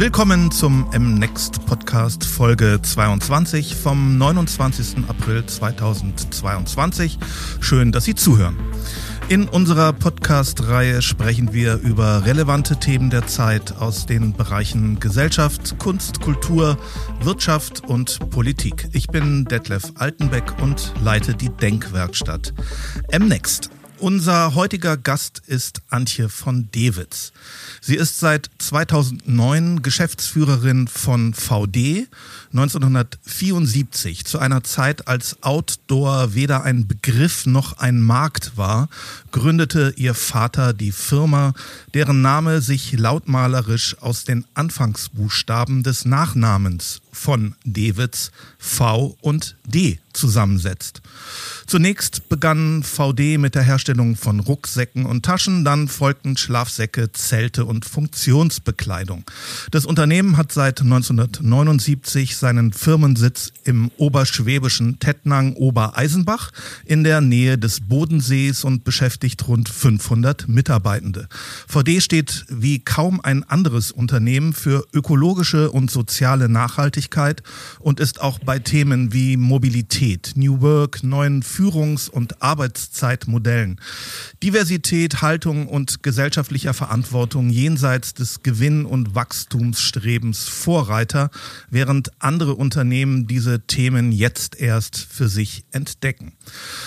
Willkommen zum MNext Podcast Folge 22 vom 29. April 2022. Schön, dass Sie zuhören. In unserer Podcast-Reihe sprechen wir über relevante Themen der Zeit aus den Bereichen Gesellschaft, Kunst, Kultur, Wirtschaft und Politik. Ich bin Detlef Altenbeck und leite die Denkwerkstatt. MNext. Unser heutiger Gast ist Antje von Dewitz. Sie ist seit 2009 Geschäftsführerin von VD 1974 zu einer Zeit, als Outdoor weder ein Begriff noch ein Markt war, gründete ihr Vater die Firma, deren Name sich lautmalerisch aus den Anfangsbuchstaben des Nachnamens von Dewitz V und D zusammensetzt. Zunächst begann VD mit der Herstellung von Rucksäcken und Taschen, dann folgten Schlafsäcke, Zelte und Funktionsbekleidung. Das Unternehmen hat seit 1979 seinen Firmensitz im oberschwäbischen Tettnang Obereisenbach in der Nähe des Bodensees und beschäftigt rund 500 Mitarbeitende. VD steht wie kaum ein anderes Unternehmen für ökologische und soziale Nachhaltigkeit und ist auch bei Themen wie Mobilität, New Work, neuen Führungs- und Arbeitszeitmodellen, Diversität, Haltung und gesellschaftlicher Verantwortung jenseits des Gewinn- und Wachstumsstrebens Vorreiter, während andere Unternehmen diese Themen jetzt erst für sich entdecken.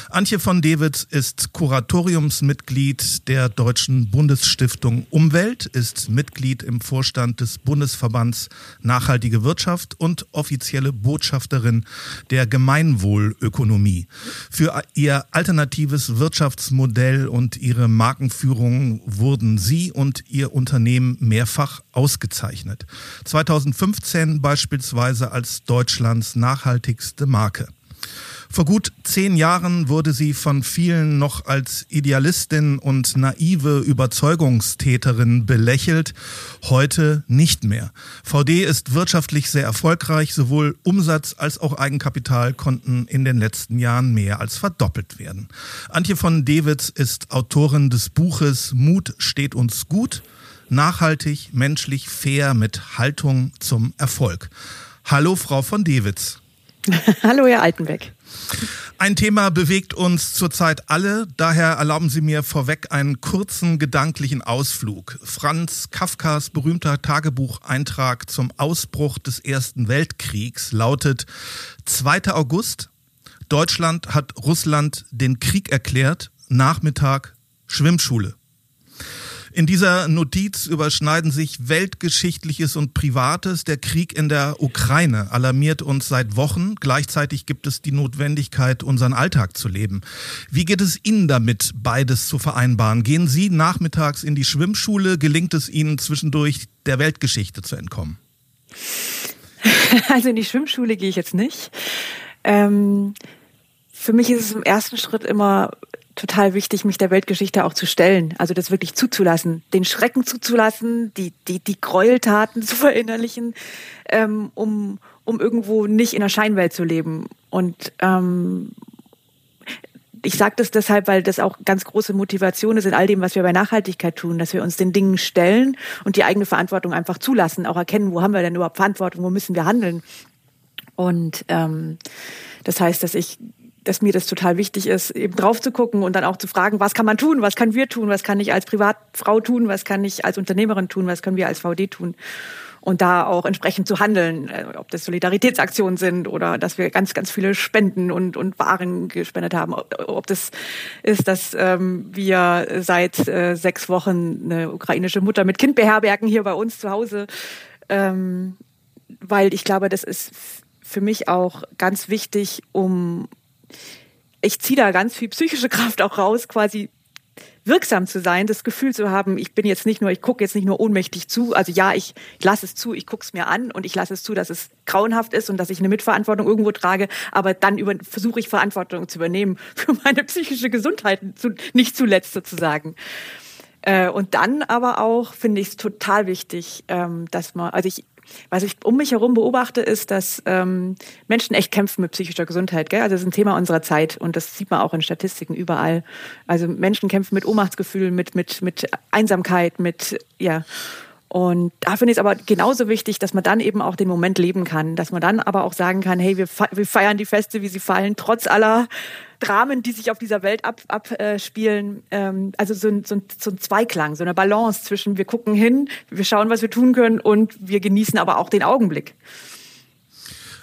Antje von Dewitz ist Kuratoriumsmitglied der Deutschen Bundesstiftung Umwelt, ist Mitglied im Vorstand des Bundesverbands Nachhaltige Wirtschaft und offizielle Botschafterin der Gemeinwohlökonomie. Für ihr alternatives Wirtschaftsmodell und ihre Markenführung wurden sie und ihr Unternehmen mehrfach ausgezeichnet. 2015 beispielsweise als Deutschlands nachhaltigste Marke. Vor gut zehn Jahren wurde sie von vielen noch als Idealistin und naive Überzeugungstäterin belächelt, heute nicht mehr. VD ist wirtschaftlich sehr erfolgreich, sowohl Umsatz als auch Eigenkapital konnten in den letzten Jahren mehr als verdoppelt werden. Antje von Dewitz ist Autorin des Buches Mut steht uns gut, nachhaltig, menschlich, fair mit Haltung zum Erfolg. Hallo, Frau von Dewitz. Hallo, Herr Altenbeck. Ein Thema bewegt uns zurzeit alle, daher erlauben Sie mir vorweg einen kurzen gedanklichen Ausflug. Franz Kafkas berühmter Tagebucheintrag zum Ausbruch des Ersten Weltkriegs lautet 2. August, Deutschland hat Russland den Krieg erklärt, Nachmittag Schwimmschule. In dieser Notiz überschneiden sich Weltgeschichtliches und Privates. Der Krieg in der Ukraine alarmiert uns seit Wochen. Gleichzeitig gibt es die Notwendigkeit, unseren Alltag zu leben. Wie geht es Ihnen damit, beides zu vereinbaren? Gehen Sie nachmittags in die Schwimmschule? Gelingt es Ihnen zwischendurch der Weltgeschichte zu entkommen? Also in die Schwimmschule gehe ich jetzt nicht. Ähm, für mich ist es im ersten Schritt immer total wichtig, mich der Weltgeschichte auch zu stellen. Also das wirklich zuzulassen, den Schrecken zuzulassen, die, die, die Gräueltaten zu verinnerlichen, ähm, um, um irgendwo nicht in der Scheinwelt zu leben. Und ähm, ich sage das deshalb, weil das auch ganz große Motivation ist in all dem, was wir bei Nachhaltigkeit tun, dass wir uns den Dingen stellen und die eigene Verantwortung einfach zulassen, auch erkennen, wo haben wir denn überhaupt Verantwortung, wo müssen wir handeln. Und ähm, das heißt, dass ich dass mir das total wichtig ist, eben drauf zu gucken und dann auch zu fragen, was kann man tun, was kann wir tun, was kann ich als Privatfrau tun, was kann ich als Unternehmerin tun, was können wir als VD tun. Und da auch entsprechend zu handeln, äh, ob das Solidaritätsaktionen sind oder dass wir ganz, ganz viele Spenden und, und Waren gespendet haben, ob das ist, dass ähm, wir seit äh, sechs Wochen eine ukrainische Mutter mit Kind beherbergen hier bei uns zu Hause, ähm, weil ich glaube, das ist für mich auch ganz wichtig, um ich ziehe da ganz viel psychische Kraft auch raus, quasi wirksam zu sein, das Gefühl zu haben, ich bin jetzt nicht nur, ich gucke jetzt nicht nur ohnmächtig zu, also ja, ich, ich lasse es zu, ich gucke es mir an und ich lasse es zu, dass es grauenhaft ist und dass ich eine Mitverantwortung irgendwo trage, aber dann versuche ich Verantwortung zu übernehmen für meine psychische Gesundheit, zu, nicht zuletzt sozusagen. Äh, und dann aber auch finde ich es total wichtig, ähm, dass man, also ich was ich um mich herum beobachte, ist, dass ähm, Menschen echt kämpfen mit psychischer Gesundheit. Gell? Also das ist ein Thema unserer Zeit und das sieht man auch in Statistiken überall. Also Menschen kämpfen mit Ohnmachtsgefühlen, mit, mit, mit Einsamkeit, mit, ja. Und da finde ich es aber genauso wichtig, dass man dann eben auch den Moment leben kann, dass man dann aber auch sagen kann, hey, wir, wir feiern die Feste, wie sie fallen, trotz aller Dramen, die sich auf dieser Welt abspielen. Ab, äh, ähm, also so ein, so, ein, so ein Zweiklang, so eine Balance zwischen wir gucken hin, wir schauen, was wir tun können und wir genießen aber auch den Augenblick.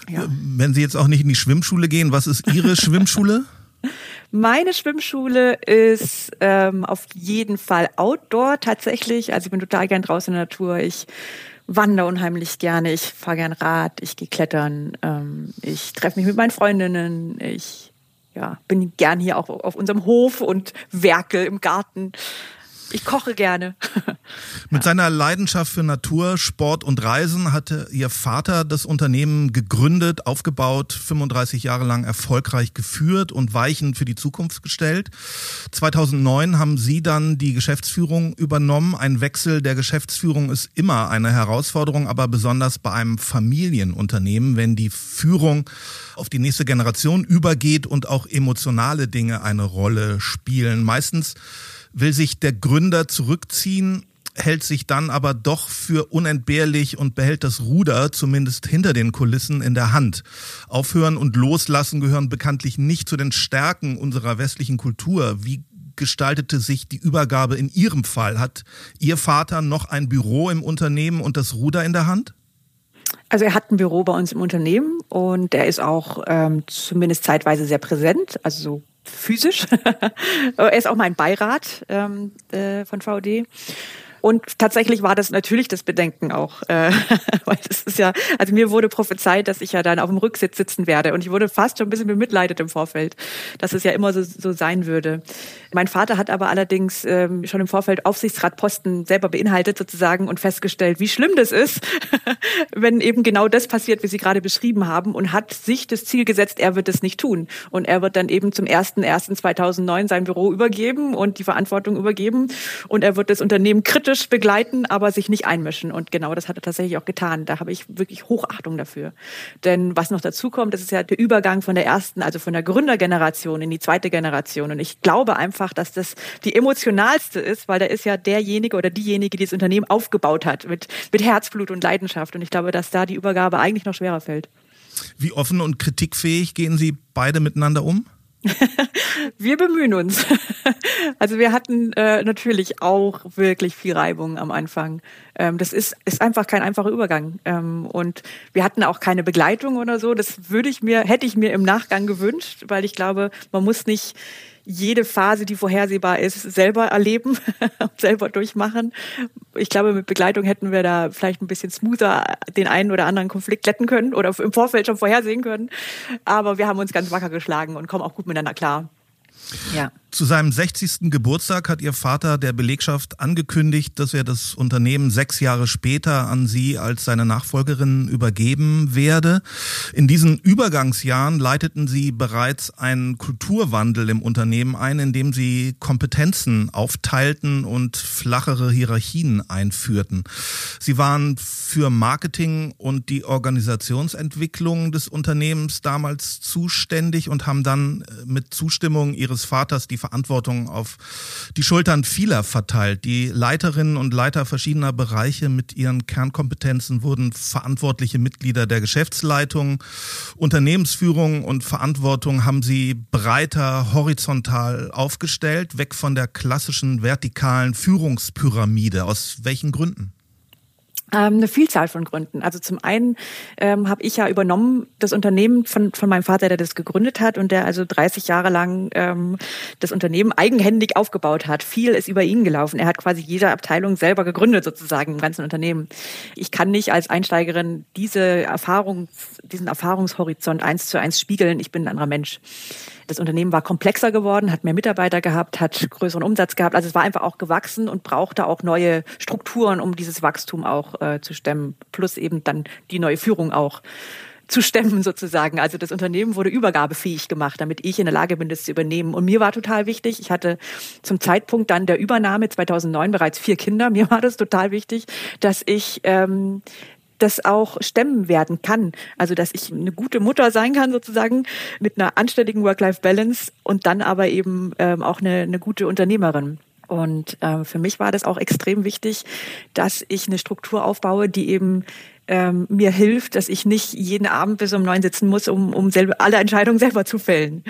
Ja. Wenn Sie jetzt auch nicht in die Schwimmschule gehen, was ist Ihre Schwimmschule? Meine Schwimmschule ist ähm, auf jeden Fall Outdoor tatsächlich. Also ich bin total gern draußen in der Natur. Ich wandere unheimlich gerne. Ich fahre gern Rad. Ich gehe klettern. Ähm, ich treffe mich mit meinen Freundinnen. Ich ja, bin gern hier auch auf unserem Hof und werkel im Garten. Ich koche gerne. Mit seiner Leidenschaft für Natur, Sport und Reisen hatte Ihr Vater das Unternehmen gegründet, aufgebaut, 35 Jahre lang erfolgreich geführt und Weichen für die Zukunft gestellt. 2009 haben Sie dann die Geschäftsführung übernommen. Ein Wechsel der Geschäftsführung ist immer eine Herausforderung, aber besonders bei einem Familienunternehmen, wenn die Führung auf die nächste Generation übergeht und auch emotionale Dinge eine Rolle spielen. Meistens will sich der Gründer zurückziehen, hält sich dann aber doch für unentbehrlich und behält das Ruder zumindest hinter den Kulissen in der Hand. Aufhören und loslassen gehören bekanntlich nicht zu den Stärken unserer westlichen Kultur. Wie gestaltete sich die Übergabe in Ihrem Fall? Hat Ihr Vater noch ein Büro im Unternehmen und das Ruder in der Hand? Also er hat ein Büro bei uns im Unternehmen und er ist auch ähm, zumindest zeitweise sehr präsent, also so physisch. er ist auch mein Beirat ähm, äh, von VD. Und tatsächlich war das natürlich das Bedenken auch, äh, weil das ist ja, also mir wurde prophezeit, dass ich ja dann auf dem Rücksitz sitzen werde. Und ich wurde fast schon ein bisschen bemitleidet im Vorfeld, dass es ja immer so, so sein würde. Mein Vater hat aber allerdings ähm, schon im Vorfeld Aufsichtsratposten selber beinhaltet sozusagen und festgestellt, wie schlimm das ist, wenn eben genau das passiert, wie Sie gerade beschrieben haben und hat sich das Ziel gesetzt, er wird es nicht tun. Und er wird dann eben zum 1.1.2009 sein Büro übergeben und die Verantwortung übergeben. Und er wird das Unternehmen kritisch kritisch begleiten, aber sich nicht einmischen. Und genau das hat er tatsächlich auch getan. Da habe ich wirklich Hochachtung dafür. Denn was noch dazu kommt, das ist ja der Übergang von der ersten, also von der Gründergeneration in die zweite Generation. Und ich glaube einfach, dass das die emotionalste ist, weil da ist ja derjenige oder diejenige, die das Unternehmen aufgebaut hat mit, mit Herzblut und Leidenschaft. Und ich glaube, dass da die Übergabe eigentlich noch schwerer fällt. Wie offen und kritikfähig gehen Sie beide miteinander um? Wir bemühen uns. Also wir hatten äh, natürlich auch wirklich viel Reibung am Anfang. Ähm, das ist, ist einfach kein einfacher Übergang. Ähm, und wir hatten auch keine Begleitung oder so. Das würde ich mir, hätte ich mir im Nachgang gewünscht, weil ich glaube, man muss nicht jede Phase, die vorhersehbar ist, selber erleben, selber durchmachen. Ich glaube, mit Begleitung hätten wir da vielleicht ein bisschen smoother den einen oder anderen Konflikt glätten können oder im Vorfeld schon vorhersehen können. Aber wir haben uns ganz wacker geschlagen und kommen auch gut miteinander klar. Ja. Zu seinem 60. Geburtstag hat ihr Vater der Belegschaft angekündigt, dass er das Unternehmen sechs Jahre später an sie als seine Nachfolgerin übergeben werde. In diesen Übergangsjahren leiteten sie bereits einen Kulturwandel im Unternehmen ein, indem sie Kompetenzen aufteilten und flachere Hierarchien einführten. Sie waren für Marketing und die Organisationsentwicklung des Unternehmens damals zuständig und haben dann äh, mit Zustimmung ihres Vaters die Verantwortung auf die Schultern vieler verteilt. Die Leiterinnen und Leiter verschiedener Bereiche mit ihren Kernkompetenzen wurden verantwortliche Mitglieder der Geschäftsleitung. Unternehmensführung und Verantwortung haben sie breiter horizontal aufgestellt, weg von der klassischen vertikalen Führungspyramide. Aus welchen Gründen? Ähm, eine Vielzahl von Gründen. Also zum einen ähm, habe ich ja übernommen das Unternehmen von, von meinem Vater, der das gegründet hat und der also 30 Jahre lang ähm, das Unternehmen eigenhändig aufgebaut hat. Viel ist über ihn gelaufen. Er hat quasi jede Abteilung selber gegründet sozusagen im ganzen Unternehmen. Ich kann nicht als Einsteigerin diese Erfahrung, diesen Erfahrungshorizont eins zu eins spiegeln. Ich bin ein anderer Mensch. Das Unternehmen war komplexer geworden, hat mehr Mitarbeiter gehabt, hat größeren Umsatz gehabt. Also es war einfach auch gewachsen und brauchte auch neue Strukturen, um dieses Wachstum auch äh, zu stemmen. Plus eben dann die neue Führung auch zu stemmen sozusagen. Also das Unternehmen wurde übergabefähig gemacht, damit ich in der Lage bin, das zu übernehmen. Und mir war total wichtig, ich hatte zum Zeitpunkt dann der Übernahme 2009 bereits vier Kinder. Mir war das total wichtig, dass ich ähm, das auch stemmen werden kann. Also dass ich eine gute Mutter sein kann sozusagen mit einer anständigen Work-Life-Balance und dann aber eben ähm, auch eine, eine gute Unternehmerin. Und äh, für mich war das auch extrem wichtig, dass ich eine Struktur aufbaue, die eben ähm, mir hilft, dass ich nicht jeden Abend bis um neun sitzen muss, um, um selber, alle Entscheidungen selber zu fällen.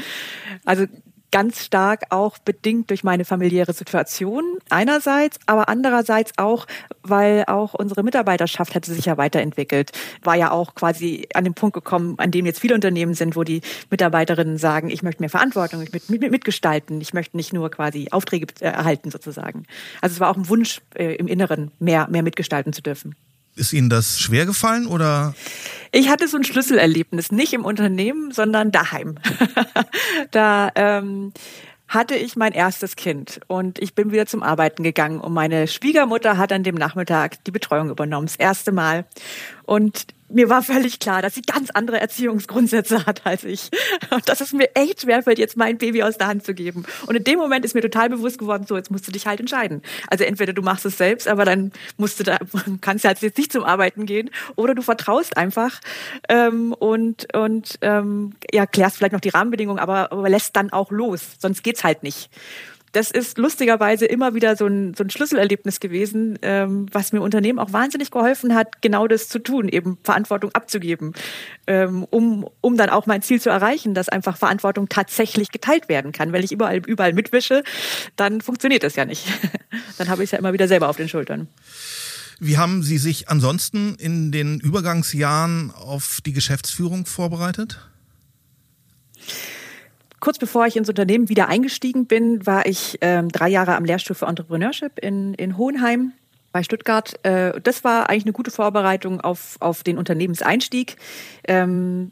Also ganz stark auch bedingt durch meine familiäre Situation einerseits, aber andererseits auch, weil auch unsere Mitarbeiterschaft hatte sich ja weiterentwickelt, war ja auch quasi an den Punkt gekommen, an dem jetzt viele Unternehmen sind, wo die Mitarbeiterinnen sagen, ich möchte mehr Verantwortung, ich möchte mit, mitgestalten, ich möchte nicht nur quasi Aufträge erhalten sozusagen. Also es war auch ein Wunsch äh, im Inneren, mehr, mehr mitgestalten zu dürfen. Ist Ihnen das schwer gefallen oder? Ich hatte so ein Schlüsselerlebnis, nicht im Unternehmen, sondern daheim. da ähm, hatte ich mein erstes Kind und ich bin wieder zum Arbeiten gegangen und meine Schwiegermutter hat an dem Nachmittag die Betreuung übernommen, das erste Mal. Und mir war völlig klar, dass sie ganz andere Erziehungsgrundsätze hat als ich. Und dass es mir echt schwerfällt, jetzt mein Baby aus der Hand zu geben. Und in dem Moment ist mir total bewusst geworden, so, jetzt musst du dich halt entscheiden. Also entweder du machst es selbst, aber dann musst du da, kannst du halt jetzt nicht zum Arbeiten gehen, oder du vertraust einfach ähm, und, und ähm, ja, klärst vielleicht noch die Rahmenbedingungen, aber, aber lässt dann auch los. Sonst geht's halt nicht das ist lustigerweise immer wieder so ein, so ein Schlüsselerlebnis gewesen, ähm, was mir Unternehmen auch wahnsinnig geholfen hat, genau das zu tun, eben Verantwortung abzugeben, ähm, um, um dann auch mein Ziel zu erreichen, dass einfach Verantwortung tatsächlich geteilt werden kann. Wenn ich überall, überall mitwische, dann funktioniert das ja nicht. dann habe ich es ja immer wieder selber auf den Schultern. Wie haben Sie sich ansonsten in den Übergangsjahren auf die Geschäftsführung vorbereitet? Kurz bevor ich ins Unternehmen wieder eingestiegen bin, war ich ähm, drei Jahre am Lehrstuhl für Entrepreneurship in, in Hohenheim bei Stuttgart. Äh, das war eigentlich eine gute Vorbereitung auf, auf den Unternehmenseinstieg. Ähm,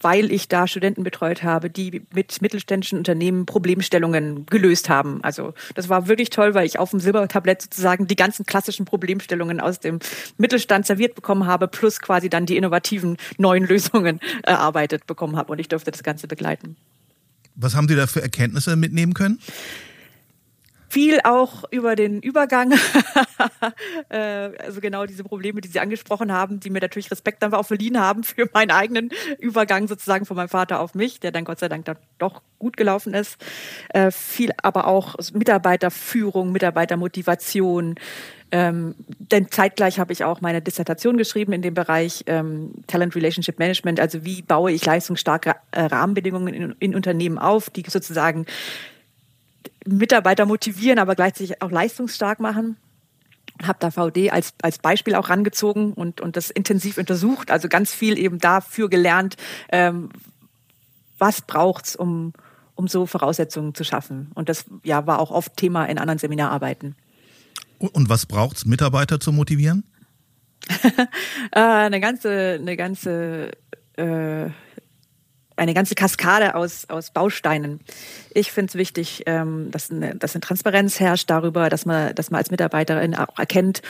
weil ich da Studenten betreut habe, die mit mittelständischen Unternehmen Problemstellungen gelöst haben. Also das war wirklich toll, weil ich auf dem Silbertablett sozusagen die ganzen klassischen Problemstellungen aus dem Mittelstand serviert bekommen habe, plus quasi dann die innovativen neuen Lösungen erarbeitet bekommen habe und ich durfte das Ganze begleiten. Was haben Sie da für Erkenntnisse mitnehmen können? viel auch über den Übergang, äh, also genau diese Probleme, die Sie angesprochen haben, die mir natürlich Respekt dann auch verliehen haben für meinen eigenen Übergang sozusagen von meinem Vater auf mich, der dann Gott sei Dank dann doch gut gelaufen ist. Äh, viel aber auch Mitarbeiterführung, Mitarbeitermotivation, ähm, denn zeitgleich habe ich auch meine Dissertation geschrieben in dem Bereich ähm, Talent Relationship Management, also wie baue ich leistungsstarke äh, Rahmenbedingungen in, in Unternehmen auf, die sozusagen Mitarbeiter motivieren, aber gleichzeitig auch leistungsstark machen habe da VD als, als Beispiel auch rangezogen und, und das intensiv untersucht, also ganz viel eben dafür gelernt, ähm, was braucht's, um, um so Voraussetzungen zu schaffen. Und das ja, war auch oft Thema in anderen Seminararbeiten. Und was braucht es, Mitarbeiter zu motivieren? Äh, eine ganze, eine ganze, äh, eine ganze Kaskade aus, aus Bausteinen. Ich finde es wichtig, ähm, dass, eine, dass eine Transparenz herrscht darüber, dass man, dass man als Mitarbeiterin auch erkennt,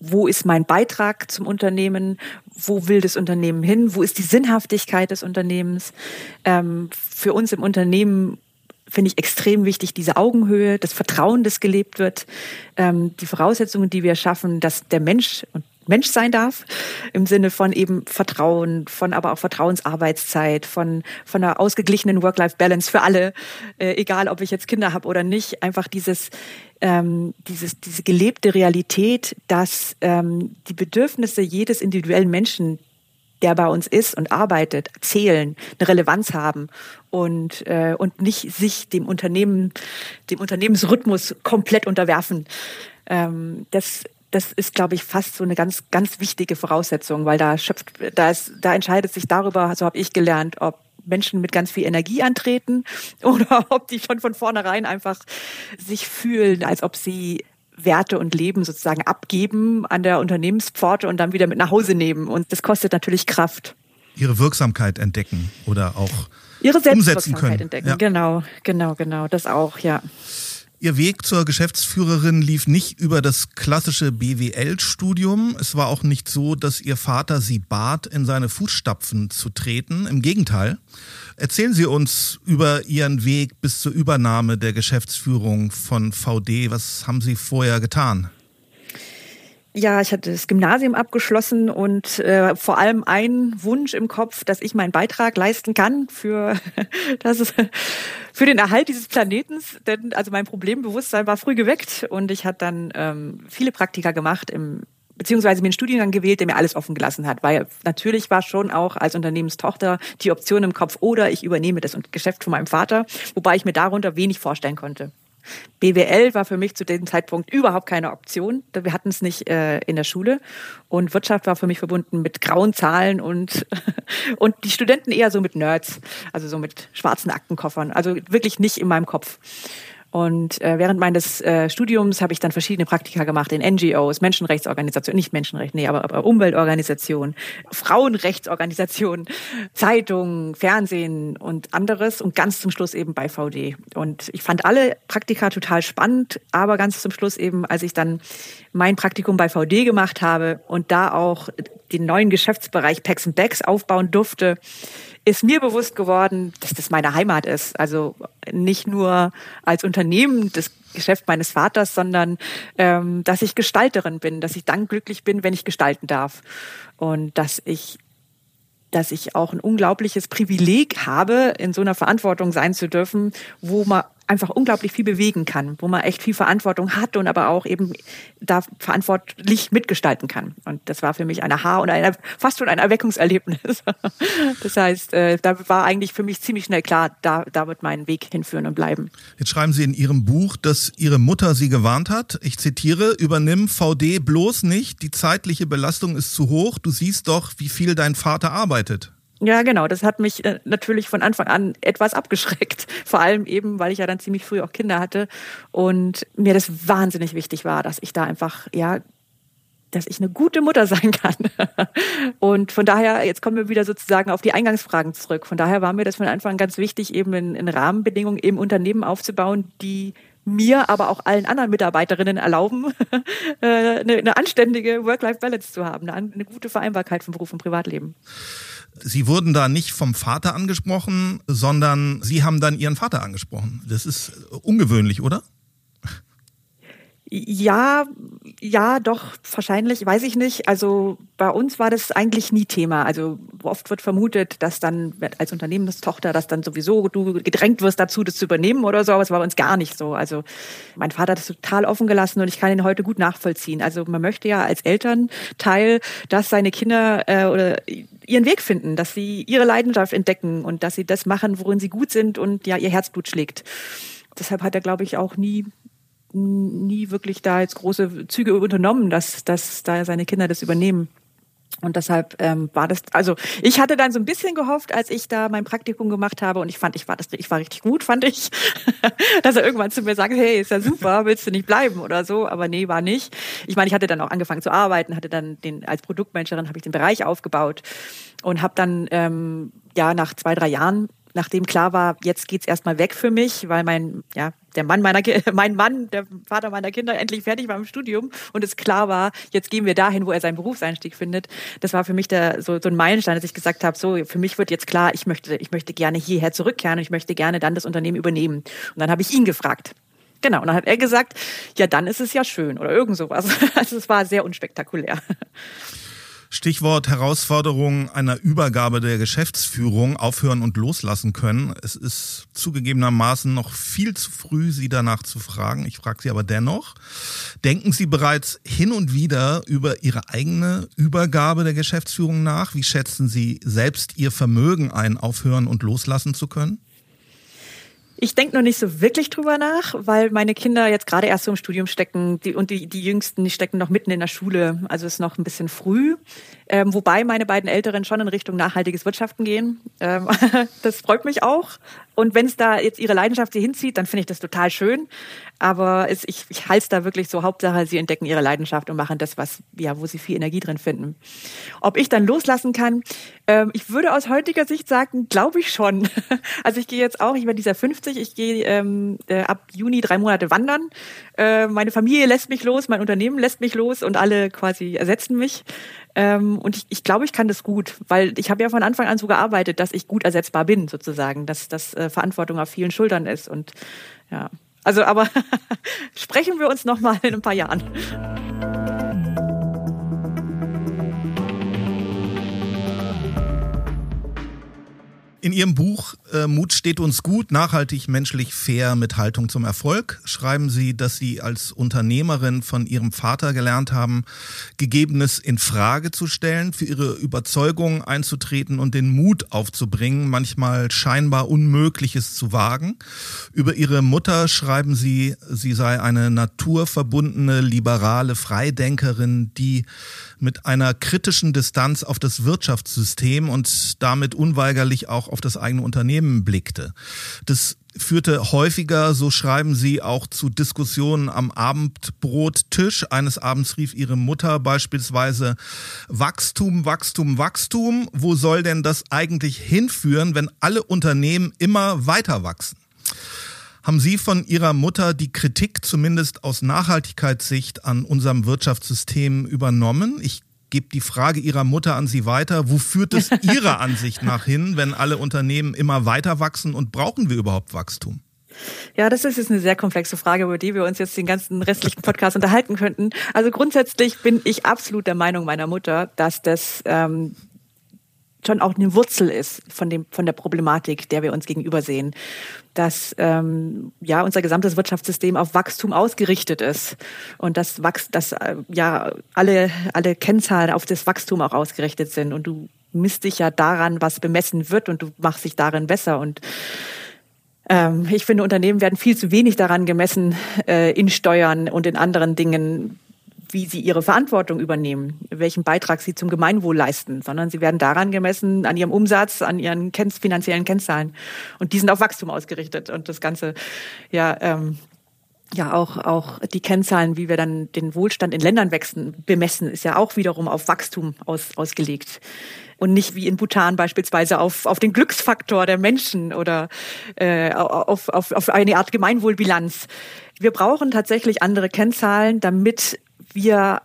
wo ist mein Beitrag zum Unternehmen, wo will das Unternehmen hin, wo ist die Sinnhaftigkeit des Unternehmens. Ähm, für uns im Unternehmen finde ich extrem wichtig, diese Augenhöhe, das Vertrauen, das gelebt wird, ähm, die Voraussetzungen, die wir schaffen, dass der Mensch und Mensch sein darf, im Sinne von eben Vertrauen, von aber auch Vertrauensarbeitszeit, von, von einer ausgeglichenen Work-Life-Balance für alle, äh, egal ob ich jetzt Kinder habe oder nicht, einfach dieses, ähm, dieses, diese gelebte Realität, dass ähm, die Bedürfnisse jedes individuellen Menschen der bei uns ist und arbeitet, zählen, eine Relevanz haben und, äh, und nicht sich dem Unternehmen, dem Unternehmensrhythmus komplett unterwerfen. Ähm, das, das ist, glaube ich, fast so eine ganz, ganz wichtige Voraussetzung, weil da schöpft, da ist, da entscheidet sich darüber, so habe ich gelernt, ob Menschen mit ganz viel Energie antreten oder ob die schon von vornherein einfach sich fühlen, als ob sie Werte und Leben sozusagen abgeben an der Unternehmenspforte und dann wieder mit nach Hause nehmen. Und das kostet natürlich Kraft. Ihre Wirksamkeit entdecken oder auch Ihre Selbstwirksamkeit entdecken. Ja. Genau, genau, genau. Das auch, ja. Ihr Weg zur Geschäftsführerin lief nicht über das klassische BWL-Studium. Es war auch nicht so, dass Ihr Vater Sie bat, in seine Fußstapfen zu treten. Im Gegenteil. Erzählen Sie uns über Ihren Weg bis zur Übernahme der Geschäftsführung von VD. Was haben Sie vorher getan? Ja, ich hatte das Gymnasium abgeschlossen und äh, vor allem ein Wunsch im Kopf, dass ich meinen Beitrag leisten kann für das für den Erhalt dieses Planetens. Denn also mein Problembewusstsein war früh geweckt und ich hatte dann ähm, viele Praktika gemacht im beziehungsweise mir einen Studiengang gewählt, der mir alles offen gelassen hat, weil natürlich war schon auch als Unternehmenstochter die Option im Kopf oder ich übernehme das Geschäft von meinem Vater, wobei ich mir darunter wenig vorstellen konnte. BWL war für mich zu dem Zeitpunkt überhaupt keine Option. Wir hatten es nicht äh, in der Schule. Und Wirtschaft war für mich verbunden mit grauen Zahlen und, und die Studenten eher so mit Nerds, also so mit schwarzen Aktenkoffern. Also wirklich nicht in meinem Kopf. Und äh, während meines äh, Studiums habe ich dann verschiedene Praktika gemacht in NGOs, Menschenrechtsorganisationen, nicht Menschenrecht, nee, aber, aber Umweltorganisationen, Frauenrechtsorganisationen, Zeitungen, Fernsehen und anderes und ganz zum Schluss eben bei VD. Und ich fand alle Praktika total spannend, aber ganz zum Schluss eben, als ich dann mein Praktikum bei VD gemacht habe und da auch den neuen Geschäftsbereich Packs and Bags aufbauen durfte, ist mir bewusst geworden, dass das meine Heimat ist. Also nicht nur als Unternehmen das Geschäft meines Vaters, sondern ähm, dass ich Gestalterin bin, dass ich dann glücklich bin, wenn ich gestalten darf und dass ich dass ich auch ein unglaubliches Privileg habe, in so einer Verantwortung sein zu dürfen, wo man einfach unglaublich viel bewegen kann, wo man echt viel Verantwortung hat und aber auch eben da verantwortlich mitgestalten kann. Und das war für mich ein Aha und ein, fast schon ein Erweckungserlebnis. Das heißt, äh, da war eigentlich für mich ziemlich schnell klar, da, da wird mein Weg hinführen und bleiben. Jetzt schreiben Sie in Ihrem Buch, dass Ihre Mutter Sie gewarnt hat. Ich zitiere, übernimm VD bloß nicht, die zeitliche Belastung ist zu hoch, du siehst doch, wie viel dein Vater arbeitet. Ja, genau. Das hat mich äh, natürlich von Anfang an etwas abgeschreckt. Vor allem eben, weil ich ja dann ziemlich früh auch Kinder hatte und mir das wahnsinnig wichtig war, dass ich da einfach, ja, dass ich eine gute Mutter sein kann. Und von daher, jetzt kommen wir wieder sozusagen auf die Eingangsfragen zurück. Von daher war mir das von Anfang an ganz wichtig, eben in, in Rahmenbedingungen im Unternehmen aufzubauen, die mir, aber auch allen anderen Mitarbeiterinnen erlauben, äh, eine, eine anständige Work-Life-Balance zu haben, eine, eine gute Vereinbarkeit von Beruf und Privatleben. Sie wurden da nicht vom Vater angesprochen, sondern Sie haben dann Ihren Vater angesprochen. Das ist ungewöhnlich, oder? Ja, ja, doch, wahrscheinlich, weiß ich nicht. Also bei uns war das eigentlich nie Thema. Also oft wird vermutet, dass dann als Unternehmenstochter, dass dann sowieso du gedrängt wirst dazu, das zu übernehmen oder so, aber es war bei uns gar nicht so. Also mein Vater hat es total offen gelassen und ich kann ihn heute gut nachvollziehen. Also man möchte ja als Elternteil, dass seine Kinder äh, oder ihren Weg finden, dass sie ihre Leidenschaft entdecken und dass sie das machen, worin sie gut sind und ja ihr Herzblut schlägt. Deshalb hat er, glaube ich, auch nie nie wirklich da jetzt große Züge unternommen, dass, dass da seine Kinder das übernehmen. Und deshalb ähm, war das, also ich hatte dann so ein bisschen gehofft, als ich da mein Praktikum gemacht habe und ich fand, ich war das, ich war richtig gut, fand ich, dass er irgendwann zu mir sagt, hey, ist ja super, willst du nicht bleiben oder so? Aber nee, war nicht. Ich meine, ich hatte dann auch angefangen zu arbeiten, hatte dann den als Produktmanagerin habe ich den Bereich aufgebaut und habe dann ähm, ja nach zwei drei Jahren nachdem klar war, jetzt geht's erstmal weg für mich, weil mein, ja, der Mann meiner, mein Mann, der Vater meiner Kinder endlich fertig war im Studium und es klar war, jetzt gehen wir dahin, wo er seinen Berufseinstieg findet. Das war für mich der, so, so ein Meilenstein, dass ich gesagt habe, so, für mich wird jetzt klar, ich möchte, ich möchte gerne hierher zurückkehren und ich möchte gerne dann das Unternehmen übernehmen. Und dann habe ich ihn gefragt. Genau, und dann hat er gesagt, ja, dann ist es ja schön oder irgend sowas. Also es war sehr unspektakulär. Stichwort Herausforderung einer Übergabe der Geschäftsführung aufhören und loslassen können. Es ist zugegebenermaßen noch viel zu früh, Sie danach zu fragen. Ich frage Sie aber dennoch. Denken Sie bereits hin und wieder über Ihre eigene Übergabe der Geschäftsführung nach? Wie schätzen Sie selbst Ihr Vermögen ein, aufhören und loslassen zu können? Ich denke noch nicht so wirklich drüber nach, weil meine Kinder jetzt gerade erst so im Studium stecken die, und die, die Jüngsten, die stecken noch mitten in der Schule. Also ist noch ein bisschen früh. Ähm, wobei meine beiden Älteren schon in Richtung nachhaltiges Wirtschaften gehen. Ähm, das freut mich auch. Und wenn es da jetzt ihre Leidenschaft sie hinzieht, dann finde ich das total schön. Aber es, ich, ich halte da wirklich so, Hauptsache, sie entdecken ihre Leidenschaft und machen das, was, ja, wo sie viel Energie drin finden. Ob ich dann loslassen kann, ähm, ich würde aus heutiger Sicht sagen, glaube ich schon. Also ich gehe jetzt auch, ich werde dieser 50, ich gehe ähm, äh, ab Juni drei Monate wandern. Äh, meine Familie lässt mich los, mein Unternehmen lässt mich los und alle quasi ersetzen mich. Ähm, und ich, ich glaube, ich kann das gut, weil ich habe ja von Anfang an so gearbeitet, dass ich gut ersetzbar bin, sozusagen, dass das äh, Verantwortung auf vielen Schultern ist. Und ja, also aber sprechen wir uns noch mal in ein paar Jahren. In Ihrem Buch äh, Mut steht uns gut, nachhaltig, menschlich, fair mit Haltung zum Erfolg schreiben Sie, dass Sie als Unternehmerin von Ihrem Vater gelernt haben, Gegebenes in Frage zu stellen, für Ihre Überzeugungen einzutreten und den Mut aufzubringen, manchmal scheinbar Unmögliches zu wagen. Über Ihre Mutter schreiben Sie, sie sei eine naturverbundene, liberale Freidenkerin, die mit einer kritischen Distanz auf das Wirtschaftssystem und damit unweigerlich auch auf das eigene Unternehmen blickte. Das führte häufiger, so schreiben sie, auch zu Diskussionen am Abendbrottisch. Eines Abends rief ihre Mutter beispielsweise Wachstum, Wachstum, Wachstum. Wo soll denn das eigentlich hinführen, wenn alle Unternehmen immer weiter wachsen? Haben Sie von Ihrer Mutter die Kritik zumindest aus Nachhaltigkeitssicht an unserem Wirtschaftssystem übernommen? Ich gebe die Frage Ihrer Mutter an Sie weiter. Wo führt es Ihrer Ansicht nach hin, wenn alle Unternehmen immer weiter wachsen und brauchen wir überhaupt Wachstum? Ja, das ist jetzt eine sehr komplexe Frage, über die wir uns jetzt den ganzen restlichen Podcast unterhalten könnten. Also grundsätzlich bin ich absolut der Meinung meiner Mutter, dass das ähm, schon auch eine Wurzel ist von dem von der Problematik, der wir uns gegenüber sehen, dass ähm, ja unser gesamtes Wirtschaftssystem auf Wachstum ausgerichtet ist und dass Wachs, dass äh, ja alle alle Kennzahlen auf das Wachstum auch ausgerichtet sind. Und du misst dich ja daran, was bemessen wird und du machst dich darin besser. Und ähm, ich finde, Unternehmen werden viel zu wenig daran gemessen äh, in Steuern und in anderen Dingen, wie sie ihre Verantwortung übernehmen, welchen Beitrag sie zum Gemeinwohl leisten, sondern sie werden daran gemessen, an ihrem Umsatz, an ihren finanziellen Kennzahlen. Und die sind auf Wachstum ausgerichtet. Und das Ganze, ja, ähm, ja auch auch die Kennzahlen, wie wir dann den Wohlstand in Ländern wechseln, bemessen, ist ja auch wiederum auf Wachstum aus, ausgelegt und nicht wie in Bhutan beispielsweise auf auf den Glücksfaktor der Menschen oder äh, auf, auf auf eine Art Gemeinwohlbilanz. Wir brauchen tatsächlich andere Kennzahlen, damit wir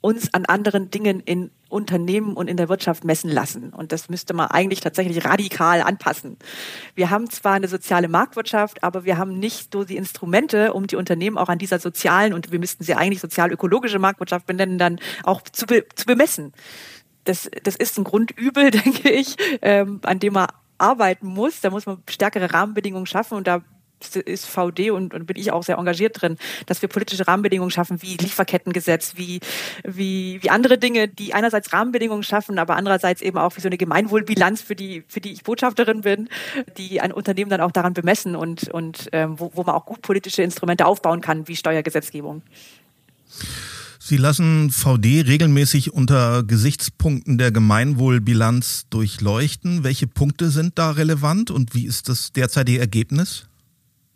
uns an anderen Dingen in Unternehmen und in der Wirtschaft messen lassen. Und das müsste man eigentlich tatsächlich radikal anpassen. Wir haben zwar eine soziale Marktwirtschaft, aber wir haben nicht so die Instrumente, um die Unternehmen auch an dieser sozialen, und wir müssten sie eigentlich sozial-ökologische Marktwirtschaft benennen, dann auch zu, be zu bemessen. Das, das ist ein Grundübel, denke ich, ähm, an dem man arbeiten muss. Da muss man stärkere Rahmenbedingungen schaffen und da ist VD und, und bin ich auch sehr engagiert drin, dass wir politische Rahmenbedingungen schaffen, wie Lieferkettengesetz, wie, wie, wie andere Dinge, die einerseits Rahmenbedingungen schaffen, aber andererseits eben auch wie so eine Gemeinwohlbilanz, für die, für die ich Botschafterin bin, die ein Unternehmen dann auch daran bemessen und, und ähm, wo, wo man auch gut politische Instrumente aufbauen kann, wie Steuergesetzgebung. Sie lassen VD regelmäßig unter Gesichtspunkten der Gemeinwohlbilanz durchleuchten. Welche Punkte sind da relevant und wie ist das derzeitige Ergebnis?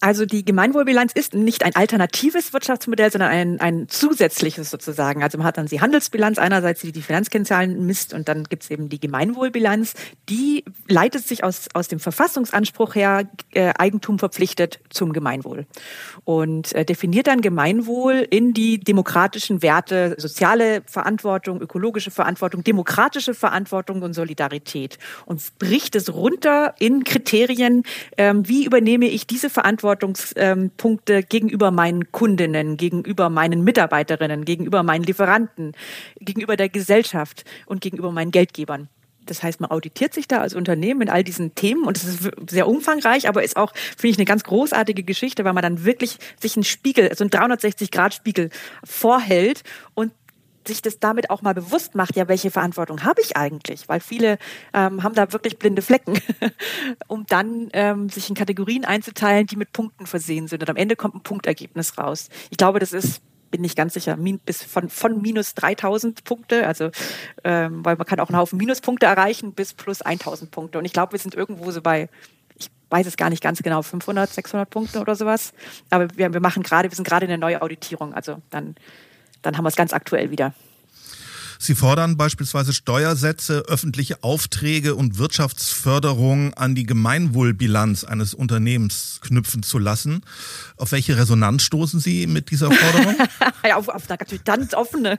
Also die Gemeinwohlbilanz ist nicht ein alternatives Wirtschaftsmodell, sondern ein, ein zusätzliches sozusagen. Also man hat dann die Handelsbilanz einerseits, die die Finanzkennzahlen misst und dann gibt's eben die Gemeinwohlbilanz. Die leitet sich aus, aus dem Verfassungsanspruch her, äh, Eigentum verpflichtet zum Gemeinwohl und äh, definiert dann Gemeinwohl in die demokratischen Werte, soziale Verantwortung, ökologische Verantwortung, demokratische Verantwortung und Solidarität und bricht es runter in Kriterien, ähm, wie übernehme ich diese Verantwortung Verantwortungspunkte gegenüber meinen Kundinnen, gegenüber meinen Mitarbeiterinnen, gegenüber meinen Lieferanten, gegenüber der Gesellschaft und gegenüber meinen Geldgebern. Das heißt, man auditiert sich da als Unternehmen in all diesen Themen und es ist sehr umfangreich, aber ist auch, finde ich, eine ganz großartige Geschichte, weil man dann wirklich sich einen Spiegel, so einen 360-Grad-Spiegel vorhält und sich das damit auch mal bewusst macht, ja, welche Verantwortung habe ich eigentlich? Weil viele ähm, haben da wirklich blinde Flecken, um dann ähm, sich in Kategorien einzuteilen, die mit Punkten versehen sind. Und am Ende kommt ein Punktergebnis raus. Ich glaube, das ist bin ich ganz sicher, bis von, von minus 3000 Punkte, also ähm, weil man kann auch einen Haufen Minuspunkte erreichen, bis plus 1000 Punkte. Und ich glaube, wir sind irgendwo so bei, ich weiß es gar nicht ganz genau, 500, 600 Punkte oder sowas. Aber wir, wir machen gerade, wir sind gerade in der neuen Auditierung, also dann dann haben wir es ganz aktuell wieder. Sie fordern beispielsweise Steuersätze, öffentliche Aufträge und Wirtschaftsförderung an die Gemeinwohlbilanz eines Unternehmens knüpfen zu lassen. Auf welche Resonanz stoßen Sie mit dieser Forderung? ja, auf, auf natürlich ganz offene.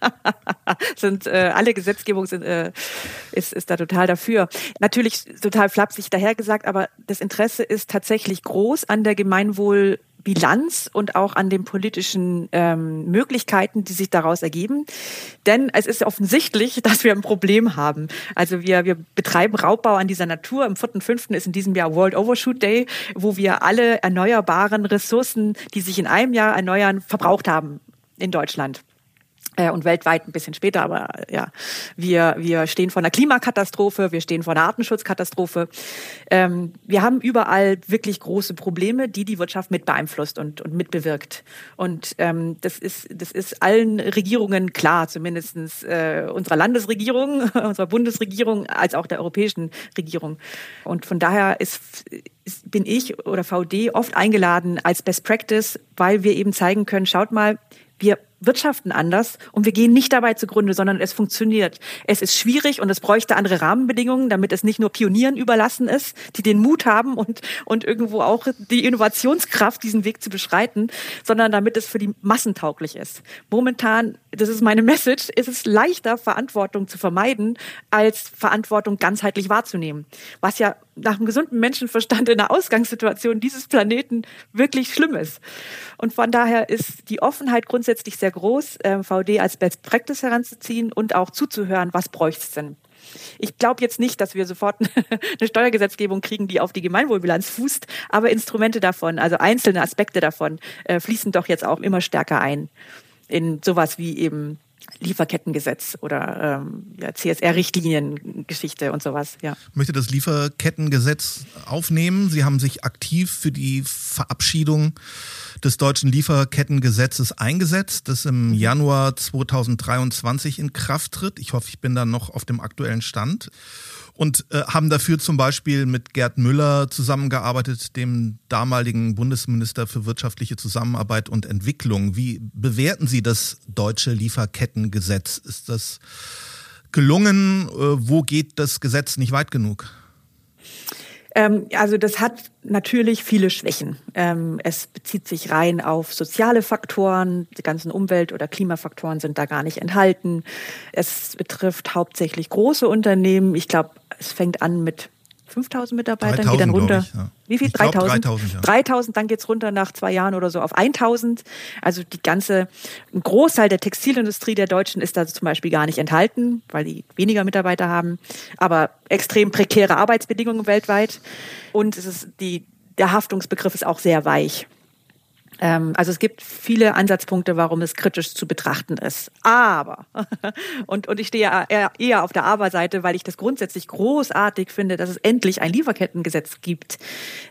sind äh, alle Gesetzgebung sind, äh, ist, ist da total dafür. Natürlich total flapsig dahergesagt, aber das Interesse ist tatsächlich groß an der Gemeinwohl Bilanz und auch an den politischen ähm, Möglichkeiten, die sich daraus ergeben. Denn es ist offensichtlich, dass wir ein Problem haben. Also wir, wir betreiben Raubbau an dieser Natur. Im 4.5. ist in diesem Jahr World Overshoot Day, wo wir alle erneuerbaren Ressourcen, die sich in einem Jahr erneuern, verbraucht haben in Deutschland und weltweit ein bisschen später, aber ja, wir, wir stehen vor einer Klimakatastrophe, wir stehen vor einer Artenschutzkatastrophe. Ähm, wir haben überall wirklich große Probleme, die die Wirtschaft mit beeinflusst und, und mitbewirkt. Und ähm, das, ist, das ist allen Regierungen klar, zumindestens äh, unserer Landesregierung, unserer Bundesregierung, als auch der europäischen Regierung. Und von daher ist, bin ich oder VD oft eingeladen als Best Practice, weil wir eben zeigen können, schaut mal, wir wirtschaften anders und wir gehen nicht dabei zugrunde, sondern es funktioniert. Es ist schwierig und es bräuchte andere Rahmenbedingungen, damit es nicht nur Pionieren überlassen ist, die den Mut haben und, und irgendwo auch die Innovationskraft, diesen Weg zu beschreiten, sondern damit es für die Massen tauglich ist. Momentan, das ist meine Message, ist es leichter, Verantwortung zu vermeiden, als Verantwortung ganzheitlich wahrzunehmen. Was ja nach einem gesunden Menschenverstand in der Ausgangssituation dieses Planeten wirklich schlimm ist. Und von daher ist die Offenheit grundsätzlich sehr groß, äh, VD als Best Practice heranzuziehen und auch zuzuhören, was bräuchte es denn. Ich glaube jetzt nicht, dass wir sofort eine Steuergesetzgebung kriegen, die auf die Gemeinwohlbilanz fußt, aber Instrumente davon, also einzelne Aspekte davon, äh, fließen doch jetzt auch immer stärker ein in sowas wie eben Lieferkettengesetz oder ähm, ja, CSR-Richtliniengeschichte und sowas. Ja. Ich möchte das Lieferkettengesetz aufnehmen. Sie haben sich aktiv für die Verabschiedung des deutschen Lieferkettengesetzes eingesetzt, das im Januar 2023 in Kraft tritt. Ich hoffe, ich bin da noch auf dem aktuellen Stand und äh, haben dafür zum Beispiel mit Gerd Müller zusammengearbeitet, dem damaligen Bundesminister für wirtschaftliche Zusammenarbeit und Entwicklung. Wie bewerten Sie das deutsche Lieferkettengesetz? Ist das gelungen? Äh, wo geht das Gesetz nicht weit genug? Ähm, also das hat natürlich viele Schwächen. Ähm, es bezieht sich rein auf soziale Faktoren. Die ganzen Umwelt- oder Klimafaktoren sind da gar nicht enthalten. Es betrifft hauptsächlich große Unternehmen. Ich glaube, es fängt an mit 5000 Mitarbeitern, 3000, geht dann runter. Ich, ja. Wie viel? 3000? 3000, ja. 3000, dann geht's runter nach zwei Jahren oder so auf 1000. Also die ganze, ein Großteil der Textilindustrie der Deutschen ist da zum Beispiel gar nicht enthalten, weil die weniger Mitarbeiter haben, aber extrem prekäre Arbeitsbedingungen weltweit. Und es ist die, der Haftungsbegriff ist auch sehr weich. Ähm, also es gibt viele Ansatzpunkte, warum es kritisch zu betrachten ist. Aber, und, und ich stehe eher, eher auf der Aber-Seite, weil ich das grundsätzlich großartig finde, dass es endlich ein Lieferkettengesetz gibt.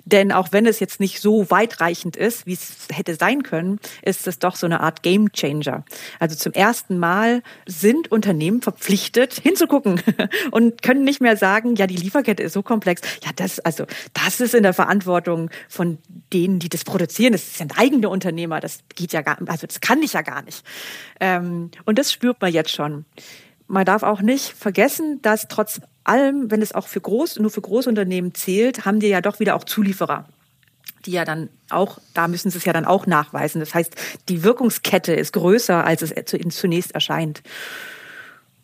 Denn auch wenn es jetzt nicht so weitreichend ist, wie es hätte sein können, ist es doch so eine Art Game Changer. Also zum ersten Mal sind Unternehmen verpflichtet, hinzugucken und können nicht mehr sagen, ja, die Lieferkette ist so komplex. Ja, das, also, das ist in der Verantwortung von denen, die das produzieren. Das sind eigene eigene Unternehmer. Das geht ja gar, also das kann ich ja gar nicht. Ähm, und das spürt man jetzt schon. Man darf auch nicht vergessen, dass trotz allem, wenn es auch für groß, nur für Großunternehmen zählt, haben die ja doch wieder auch Zulieferer die ja dann auch, da müssen sie es ja dann auch nachweisen. Das heißt, die Wirkungskette ist größer, als es zunächst erscheint.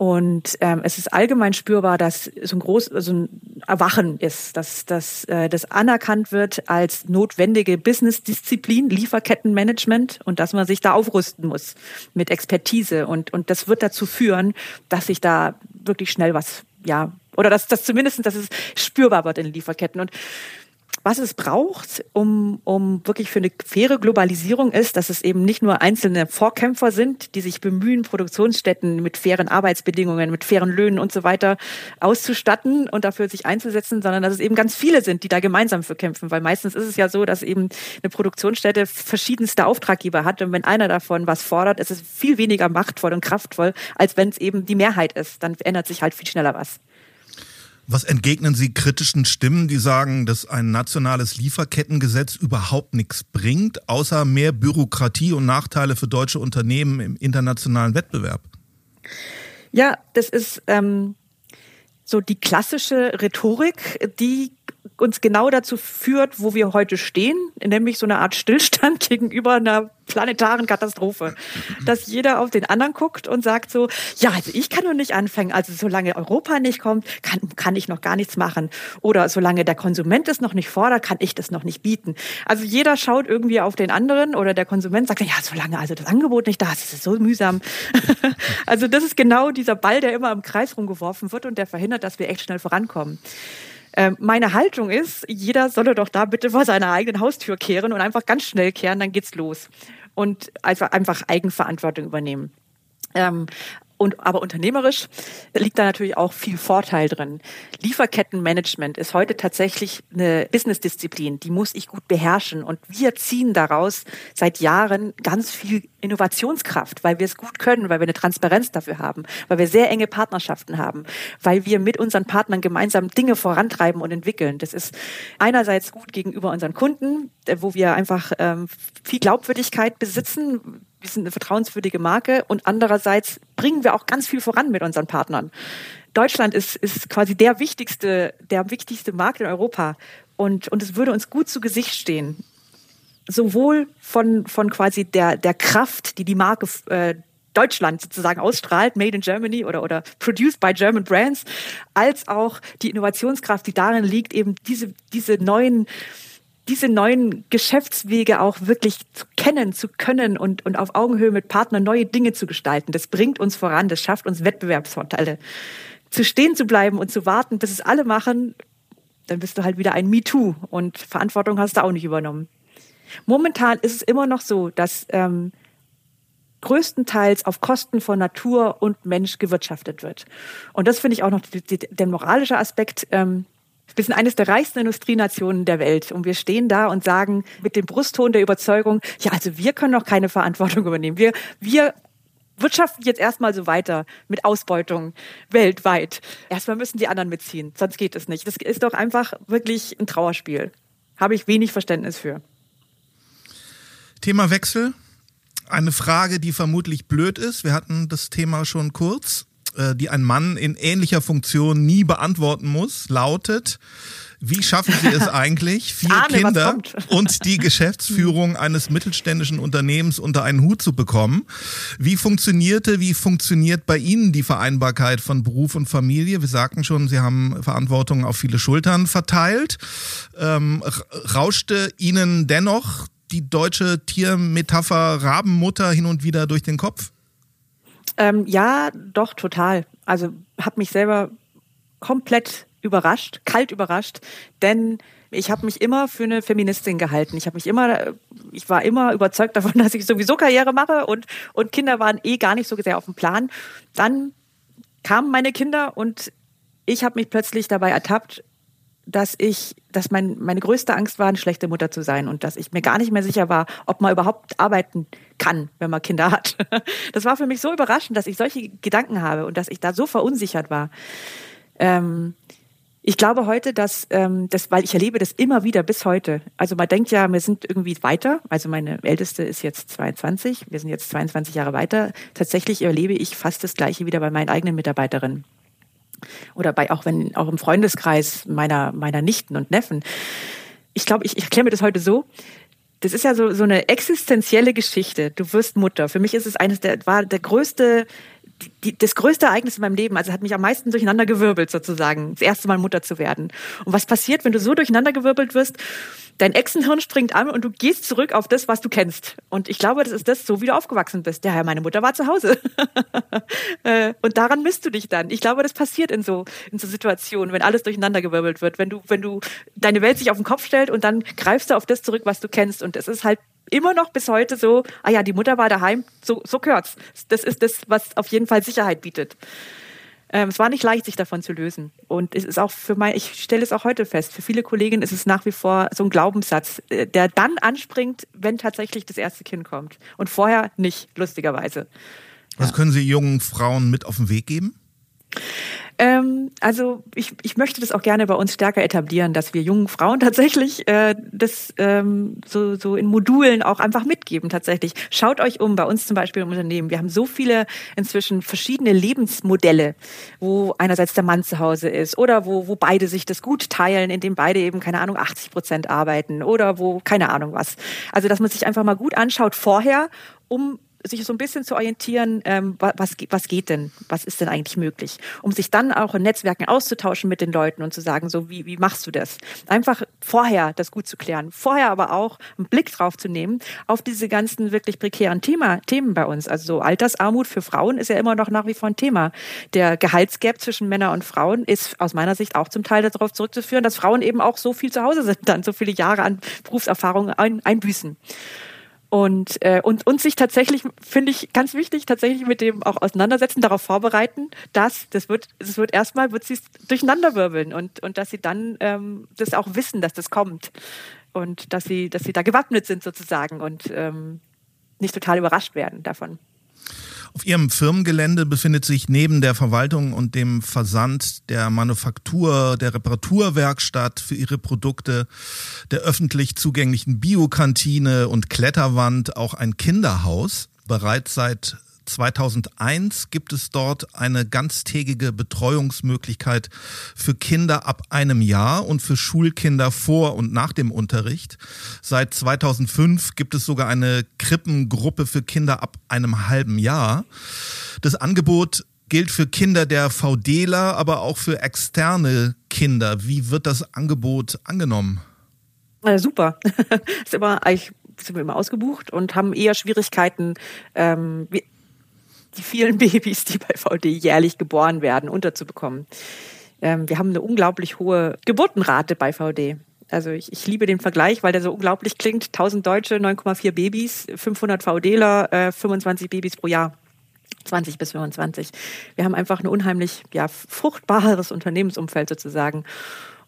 Und ähm, es ist allgemein spürbar, dass so ein groß, so ein Erwachen ist, dass, dass äh, das anerkannt wird als notwendige Business-Disziplin, Lieferkettenmanagement und dass man sich da aufrüsten muss mit Expertise. Und, und das wird dazu führen, dass sich da wirklich schnell was, ja, oder dass, dass zumindest, dass es spürbar wird in Lieferketten. Und was es braucht, um, um wirklich für eine faire Globalisierung ist, dass es eben nicht nur einzelne Vorkämpfer sind, die sich bemühen, Produktionsstätten mit fairen Arbeitsbedingungen, mit fairen Löhnen und so weiter auszustatten und dafür sich einzusetzen, sondern dass es eben ganz viele sind, die da gemeinsam für kämpfen. Weil meistens ist es ja so, dass eben eine Produktionsstätte verschiedenste Auftraggeber hat und wenn einer davon was fordert, ist es viel weniger machtvoll und kraftvoll, als wenn es eben die Mehrheit ist. Dann ändert sich halt viel schneller was. Was entgegnen Sie kritischen Stimmen, die sagen, dass ein nationales Lieferkettengesetz überhaupt nichts bringt, außer mehr Bürokratie und Nachteile für deutsche Unternehmen im internationalen Wettbewerb? Ja, das ist ähm, so die klassische Rhetorik, die uns genau dazu führt, wo wir heute stehen, nämlich so eine Art Stillstand gegenüber einer planetaren Katastrophe. Dass jeder auf den anderen guckt und sagt so, ja, also ich kann nur nicht anfangen, also solange Europa nicht kommt, kann, kann ich noch gar nichts machen. Oder solange der Konsument es noch nicht fordert, kann ich das noch nicht bieten. Also jeder schaut irgendwie auf den anderen oder der Konsument sagt, ja, solange also das Angebot nicht da ist, ist es so mühsam. also das ist genau dieser Ball, der immer im Kreis rumgeworfen wird und der verhindert, dass wir echt schnell vorankommen. Ähm, meine Haltung ist, jeder solle doch da bitte vor seiner eigenen Haustür kehren und einfach ganz schnell kehren, dann geht's los. Und einfach, einfach Eigenverantwortung übernehmen. Ähm, und, aber unternehmerisch liegt da natürlich auch viel Vorteil drin. Lieferkettenmanagement ist heute tatsächlich eine Businessdisziplin, die muss ich gut beherrschen. Und wir ziehen daraus seit Jahren ganz viel Innovationskraft, weil wir es gut können, weil wir eine Transparenz dafür haben, weil wir sehr enge Partnerschaften haben, weil wir mit unseren Partnern gemeinsam Dinge vorantreiben und entwickeln. Das ist einerseits gut gegenüber unseren Kunden, wo wir einfach ähm, viel Glaubwürdigkeit besitzen, wir sind eine vertrauenswürdige Marke und andererseits bringen wir auch ganz viel voran mit unseren Partnern. Deutschland ist, ist quasi der wichtigste, der wichtigste Markt in Europa und, und es würde uns gut zu Gesicht stehen. Sowohl von, von quasi der, der Kraft, die die Marke äh, Deutschland sozusagen ausstrahlt, made in Germany oder, oder produced by German Brands, als auch die Innovationskraft, die darin liegt, eben diese, diese neuen diese neuen Geschäftswege auch wirklich zu kennen, zu können und, und auf Augenhöhe mit Partnern neue Dinge zu gestalten. Das bringt uns voran, das schafft uns Wettbewerbsvorteile. Zu stehen zu bleiben und zu warten, bis es alle machen, dann bist du halt wieder ein MeToo und Verantwortung hast du auch nicht übernommen. Momentan ist es immer noch so, dass ähm, größtenteils auf Kosten von Natur und Mensch gewirtschaftet wird. Und das finde ich auch noch die, die, der moralische Aspekt. Ähm, wir sind eines der reichsten Industrienationen der Welt und wir stehen da und sagen mit dem Brustton der Überzeugung, ja, also wir können doch keine Verantwortung übernehmen. Wir, wir wirtschaften jetzt erstmal so weiter mit Ausbeutung weltweit. Erstmal müssen die anderen mitziehen, sonst geht es nicht. Das ist doch einfach wirklich ein Trauerspiel. Habe ich wenig Verständnis für. Thema Wechsel. Eine Frage, die vermutlich blöd ist. Wir hatten das Thema schon kurz. Äh, die ein Mann in ähnlicher Funktion nie beantworten muss, lautet, wie schaffen Sie es eigentlich, vier Ahne, Kinder und die Geschäftsführung eines mittelständischen Unternehmens unter einen Hut zu bekommen? Wie funktionierte, wie funktioniert bei Ihnen die Vereinbarkeit von Beruf und Familie? Wir sagten schon, Sie haben Verantwortung auf viele Schultern verteilt. Ähm, rauschte Ihnen dennoch die deutsche Tiermetapher Rabenmutter hin und wieder durch den Kopf? Ähm, ja, doch, total. Also habe mich selber komplett überrascht, kalt überrascht, denn ich habe mich immer für eine Feministin gehalten. Ich habe mich immer, ich war immer überzeugt davon, dass ich sowieso Karriere mache und und Kinder waren eh gar nicht so sehr auf dem Plan. Dann kamen meine Kinder und ich habe mich plötzlich dabei ertappt, dass ich, dass mein, meine größte Angst war, eine schlechte Mutter zu sein und dass ich mir gar nicht mehr sicher war, ob man überhaupt arbeiten kann, wenn man Kinder hat. Das war für mich so überraschend, dass ich solche Gedanken habe und dass ich da so verunsichert war. Ähm, ich glaube heute, dass ähm, das, weil ich erlebe das immer wieder bis heute. Also man denkt ja, wir sind irgendwie weiter. Also meine Älteste ist jetzt 22, wir sind jetzt 22 Jahre weiter. Tatsächlich erlebe ich fast das Gleiche wieder bei meinen eigenen Mitarbeiterinnen oder bei auch wenn auch im Freundeskreis meiner meiner Nichten und Neffen. Ich glaube, ich, ich erkläre mir das heute so. Das ist ja so so eine existenzielle Geschichte. Du wirst Mutter. Für mich ist es eines der war der größte die, das größte Ereignis in meinem Leben, also hat mich am meisten durcheinander gewirbelt sozusagen, das erste Mal Mutter zu werden. Und was passiert, wenn du so durcheinander gewirbelt wirst? Dein Echsenhirn springt an und du gehst zurück auf das, was du kennst. Und ich glaube, das ist das, so wie du aufgewachsen bist. Ja, meine Mutter war zu Hause. Äh, und daran misst du dich dann. Ich glaube, das passiert in so, in so Situationen, wenn alles durcheinander gewirbelt wird, wenn du, wenn du deine Welt sich auf den Kopf stellt und dann greifst du auf das zurück, was du kennst. Und es ist halt immer noch bis heute so, ah ja, die Mutter war daheim, so, so gehört's. Das ist das, was auf jeden Fall Sicherheit bietet. Ähm, es war nicht leicht, sich davon zu lösen. Und es ist auch für mein, ich stelle es auch heute fest, für viele Kolleginnen ist es nach wie vor so ein Glaubenssatz, äh, der dann anspringt, wenn tatsächlich das erste Kind kommt. Und vorher nicht, lustigerweise. Was können Sie jungen Frauen mit auf den Weg geben? Ähm, also ich, ich möchte das auch gerne bei uns stärker etablieren, dass wir jungen Frauen tatsächlich äh, das ähm, so, so in Modulen auch einfach mitgeben tatsächlich. Schaut euch um, bei uns zum Beispiel im Unternehmen. Wir haben so viele inzwischen verschiedene Lebensmodelle, wo einerseits der Mann zu Hause ist oder wo, wo beide sich das gut teilen, indem beide eben, keine Ahnung, 80 Prozent arbeiten oder wo, keine Ahnung was. Also dass man sich einfach mal gut anschaut vorher, um sich so ein bisschen zu orientieren, ähm, was, was geht denn, was ist denn eigentlich möglich, um sich dann auch in Netzwerken auszutauschen mit den Leuten und zu sagen, so wie, wie machst du das? Einfach vorher das gut zu klären, vorher aber auch einen Blick drauf zu nehmen auf diese ganzen wirklich prekären Thema, Themen bei uns. Also so Altersarmut für Frauen ist ja immer noch nach wie vor ein Thema. Der Gehaltsgap zwischen Männern und Frauen ist aus meiner Sicht auch zum Teil darauf zurückzuführen, dass Frauen eben auch so viel zu Hause sind, dann so viele Jahre an Berufserfahrung ein, einbüßen und, äh, und, und sich tatsächlich, finde ich ganz wichtig, tatsächlich mit dem auch auseinandersetzen, darauf vorbereiten, dass das wird, das wird erstmal wird sie durcheinanderwirbeln und, und dass sie dann ähm, das auch wissen, dass das kommt und dass sie, dass sie da gewappnet sind sozusagen und ähm, nicht total überrascht werden davon. Auf Ihrem Firmengelände befindet sich neben der Verwaltung und dem Versand der Manufaktur, der Reparaturwerkstatt für Ihre Produkte, der öffentlich zugänglichen Biokantine und Kletterwand auch ein Kinderhaus. Bereits seit 2001 gibt es dort eine ganztägige Betreuungsmöglichkeit für Kinder ab einem Jahr und für Schulkinder vor und nach dem Unterricht. Seit 2005 gibt es sogar eine Krippengruppe für Kinder ab einem halben Jahr. Das Angebot gilt für Kinder der VDler, aber auch für externe Kinder. Wie wird das Angebot angenommen? Ja, super. ist immer, eigentlich sind wir immer ausgebucht und haben eher Schwierigkeiten. Ähm, die vielen Babys, die bei VD jährlich geboren werden, unterzubekommen. Ähm, wir haben eine unglaublich hohe Geburtenrate bei VD. Also ich, ich liebe den Vergleich, weil der so unglaublich klingt. 1000 Deutsche, 9,4 Babys, 500 VDler, äh, 25 Babys pro Jahr. 20 bis 25. Wir haben einfach ein unheimlich ja, fruchtbares Unternehmensumfeld sozusagen.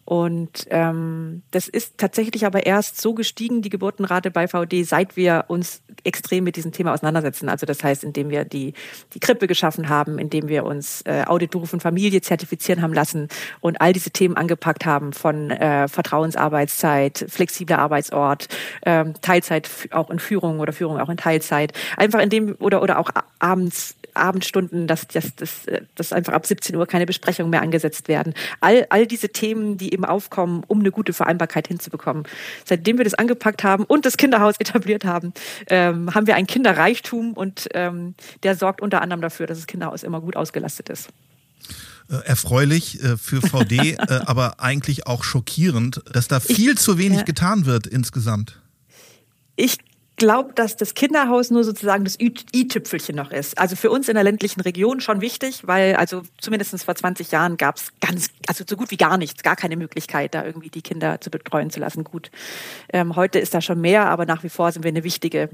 Und ähm, das ist tatsächlich aber erst so gestiegen, die Geburtenrate bei VD, seit wir uns extrem mit diesem Thema auseinandersetzen. Also das heißt, indem wir die, die Krippe geschaffen haben, indem wir uns äh, Auditberuf und Familie zertifizieren haben lassen und all diese Themen angepackt haben von äh, Vertrauensarbeitszeit, flexibler Arbeitsort, ähm, Teilzeit auch in Führung oder Führung auch in Teilzeit. Einfach indem oder oder auch abends Abendstunden, dass, dass, dass, dass einfach ab 17 Uhr keine Besprechungen mehr angesetzt werden. All, all diese Themen, die eben aufkommen, um eine gute Vereinbarkeit hinzubekommen. Seitdem wir das angepackt haben und das Kinderhaus etabliert haben, ähm, haben wir ein Kinderreichtum und ähm, der sorgt unter anderem dafür, dass das Kinderhaus immer gut ausgelastet ist äh, erfreulich äh, für VD, äh, aber eigentlich auch schockierend, dass da viel ich, zu wenig ja. getan wird insgesamt. Ich glaube, dass das Kinderhaus nur sozusagen das i-Tüpfelchen noch ist. Also für uns in der ländlichen Region schon wichtig, weil also zumindest vor 20 Jahren gab es ganz, also so gut wie gar nichts, gar keine Möglichkeit, da irgendwie die Kinder zu betreuen zu lassen. Gut, ähm, heute ist da schon mehr, aber nach wie vor sind wir eine wichtige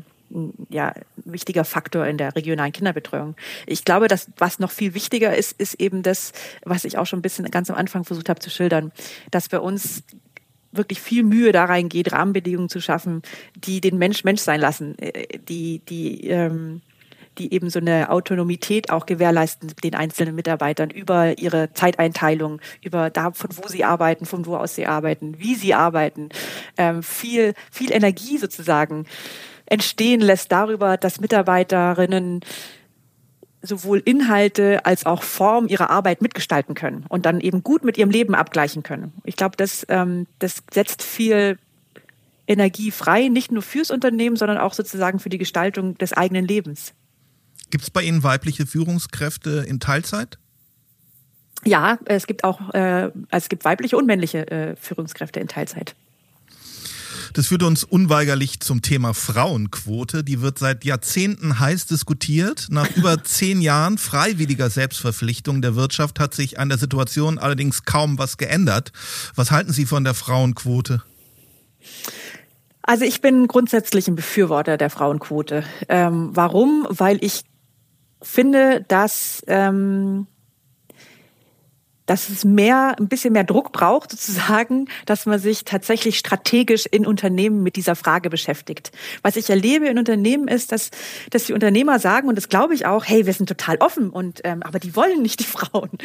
ja, wichtiger Faktor in der regionalen Kinderbetreuung. Ich glaube, dass was noch viel wichtiger ist, ist eben das, was ich auch schon ein bisschen ganz am Anfang versucht habe zu schildern, dass bei uns wirklich viel Mühe da reingeht, Rahmenbedingungen zu schaffen, die den Mensch Mensch sein lassen, äh, die, die, ähm, die eben so eine Autonomität auch gewährleisten den einzelnen Mitarbeitern über ihre Zeiteinteilung, über da, von wo sie arbeiten, von wo aus sie arbeiten, wie sie arbeiten, ähm, viel, viel Energie sozusagen entstehen lässt darüber, dass Mitarbeiterinnen sowohl Inhalte als auch Form ihrer Arbeit mitgestalten können und dann eben gut mit ihrem Leben abgleichen können. Ich glaube, das, ähm, das setzt viel Energie frei, nicht nur fürs Unternehmen, sondern auch sozusagen für die Gestaltung des eigenen Lebens. Gibt es bei Ihnen weibliche Führungskräfte in Teilzeit? Ja, es gibt auch, äh, es gibt weibliche und männliche äh, Führungskräfte in Teilzeit. Das führt uns unweigerlich zum Thema Frauenquote. Die wird seit Jahrzehnten heiß diskutiert. Nach über zehn Jahren freiwilliger Selbstverpflichtung der Wirtschaft hat sich an der Situation allerdings kaum was geändert. Was halten Sie von der Frauenquote? Also ich bin grundsätzlich ein Befürworter der Frauenquote. Ähm, warum? Weil ich finde, dass ähm, dass es mehr, ein bisschen mehr Druck braucht, sozusagen, dass man sich tatsächlich strategisch in Unternehmen mit dieser Frage beschäftigt. Was ich erlebe in Unternehmen ist, dass, dass die Unternehmer sagen, und das glaube ich auch, hey, wir sind total offen und, ähm, aber die wollen nicht die Frauen.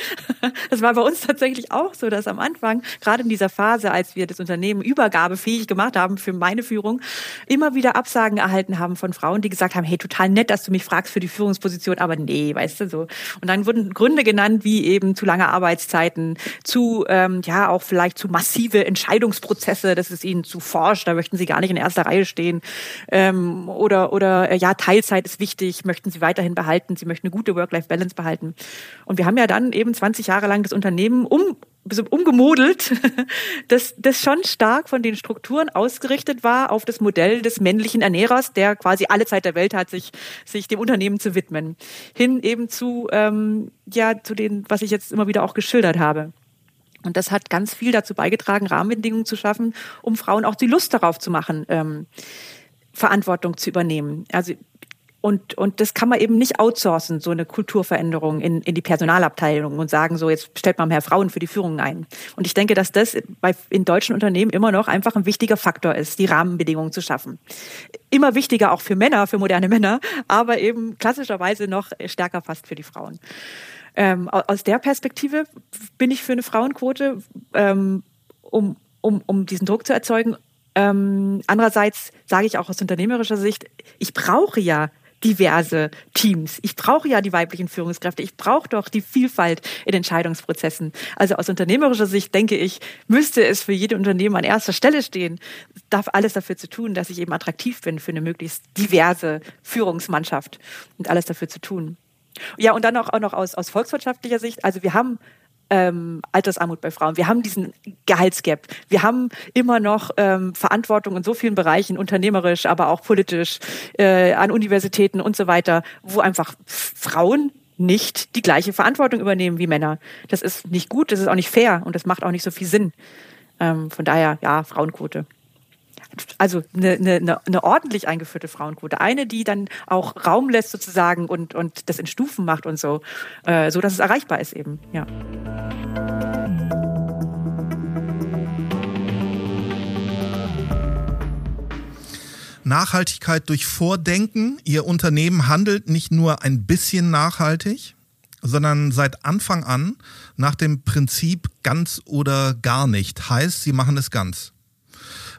Das war bei uns tatsächlich auch so, dass am Anfang, gerade in dieser Phase, als wir das Unternehmen übergabefähig gemacht haben für meine Führung, immer wieder Absagen erhalten haben von Frauen, die gesagt haben, hey, total nett, dass du mich fragst für die Führungsposition, aber nee, weißt du so. Und dann wurden Gründe genannt, wie eben zu lange Arbeitszeit Arbeitszeiten, zu ähm, ja auch vielleicht zu massive Entscheidungsprozesse, dass es ihnen zu forsch, da möchten sie gar nicht in erster Reihe stehen. Ähm, oder oder äh, ja, Teilzeit ist wichtig, möchten sie weiterhin behalten, sie möchten eine gute Work-Life-Balance behalten. Und wir haben ja dann eben 20 Jahre lang das Unternehmen um umgemodelt, das, das schon stark von den Strukturen ausgerichtet war auf das Modell des männlichen Ernährers, der quasi alle Zeit der Welt hat, sich, sich dem Unternehmen zu widmen. Hin eben zu, ähm, ja, zu den, was ich jetzt immer wieder auch geschildert habe. Und das hat ganz viel dazu beigetragen, Rahmenbedingungen zu schaffen, um Frauen auch die Lust darauf zu machen, ähm, Verantwortung zu übernehmen. Also und, und das kann man eben nicht outsourcen, so eine Kulturveränderung in, in die Personalabteilung und sagen, so jetzt stellt man mehr Frauen für die Führung ein. Und ich denke, dass das bei, in deutschen Unternehmen immer noch einfach ein wichtiger Faktor ist, die Rahmenbedingungen zu schaffen. Immer wichtiger auch für Männer, für moderne Männer, aber eben klassischerweise noch stärker fast für die Frauen. Ähm, aus der Perspektive bin ich für eine Frauenquote, ähm, um, um, um diesen Druck zu erzeugen. Ähm, andererseits sage ich auch aus unternehmerischer Sicht, ich brauche ja diverse Teams. Ich brauche ja die weiblichen Führungskräfte. Ich brauche doch die Vielfalt in Entscheidungsprozessen. Also aus unternehmerischer Sicht denke ich, müsste es für jede Unternehmen an erster Stelle stehen, darf alles dafür zu tun, dass ich eben attraktiv bin für eine möglichst diverse Führungsmannschaft und alles dafür zu tun. Ja, und dann auch, auch noch aus, aus volkswirtschaftlicher Sicht. Also wir haben ähm, Altersarmut bei Frauen. Wir haben diesen Gehaltsgap. Wir haben immer noch ähm, Verantwortung in so vielen Bereichen, unternehmerisch, aber auch politisch, äh, an Universitäten und so weiter, wo einfach Frauen nicht die gleiche Verantwortung übernehmen wie Männer. Das ist nicht gut, das ist auch nicht fair und das macht auch nicht so viel Sinn. Ähm, von daher, ja, Frauenquote also eine, eine, eine ordentlich eingeführte Frauenquote, eine, die dann auch Raum lässt sozusagen und, und das in Stufen macht und so, äh, so dass es erreichbar ist eben, ja. Nachhaltigkeit durch Vordenken. Ihr Unternehmen handelt nicht nur ein bisschen nachhaltig, sondern seit Anfang an nach dem Prinzip ganz oder gar nicht. Heißt, sie machen es ganz.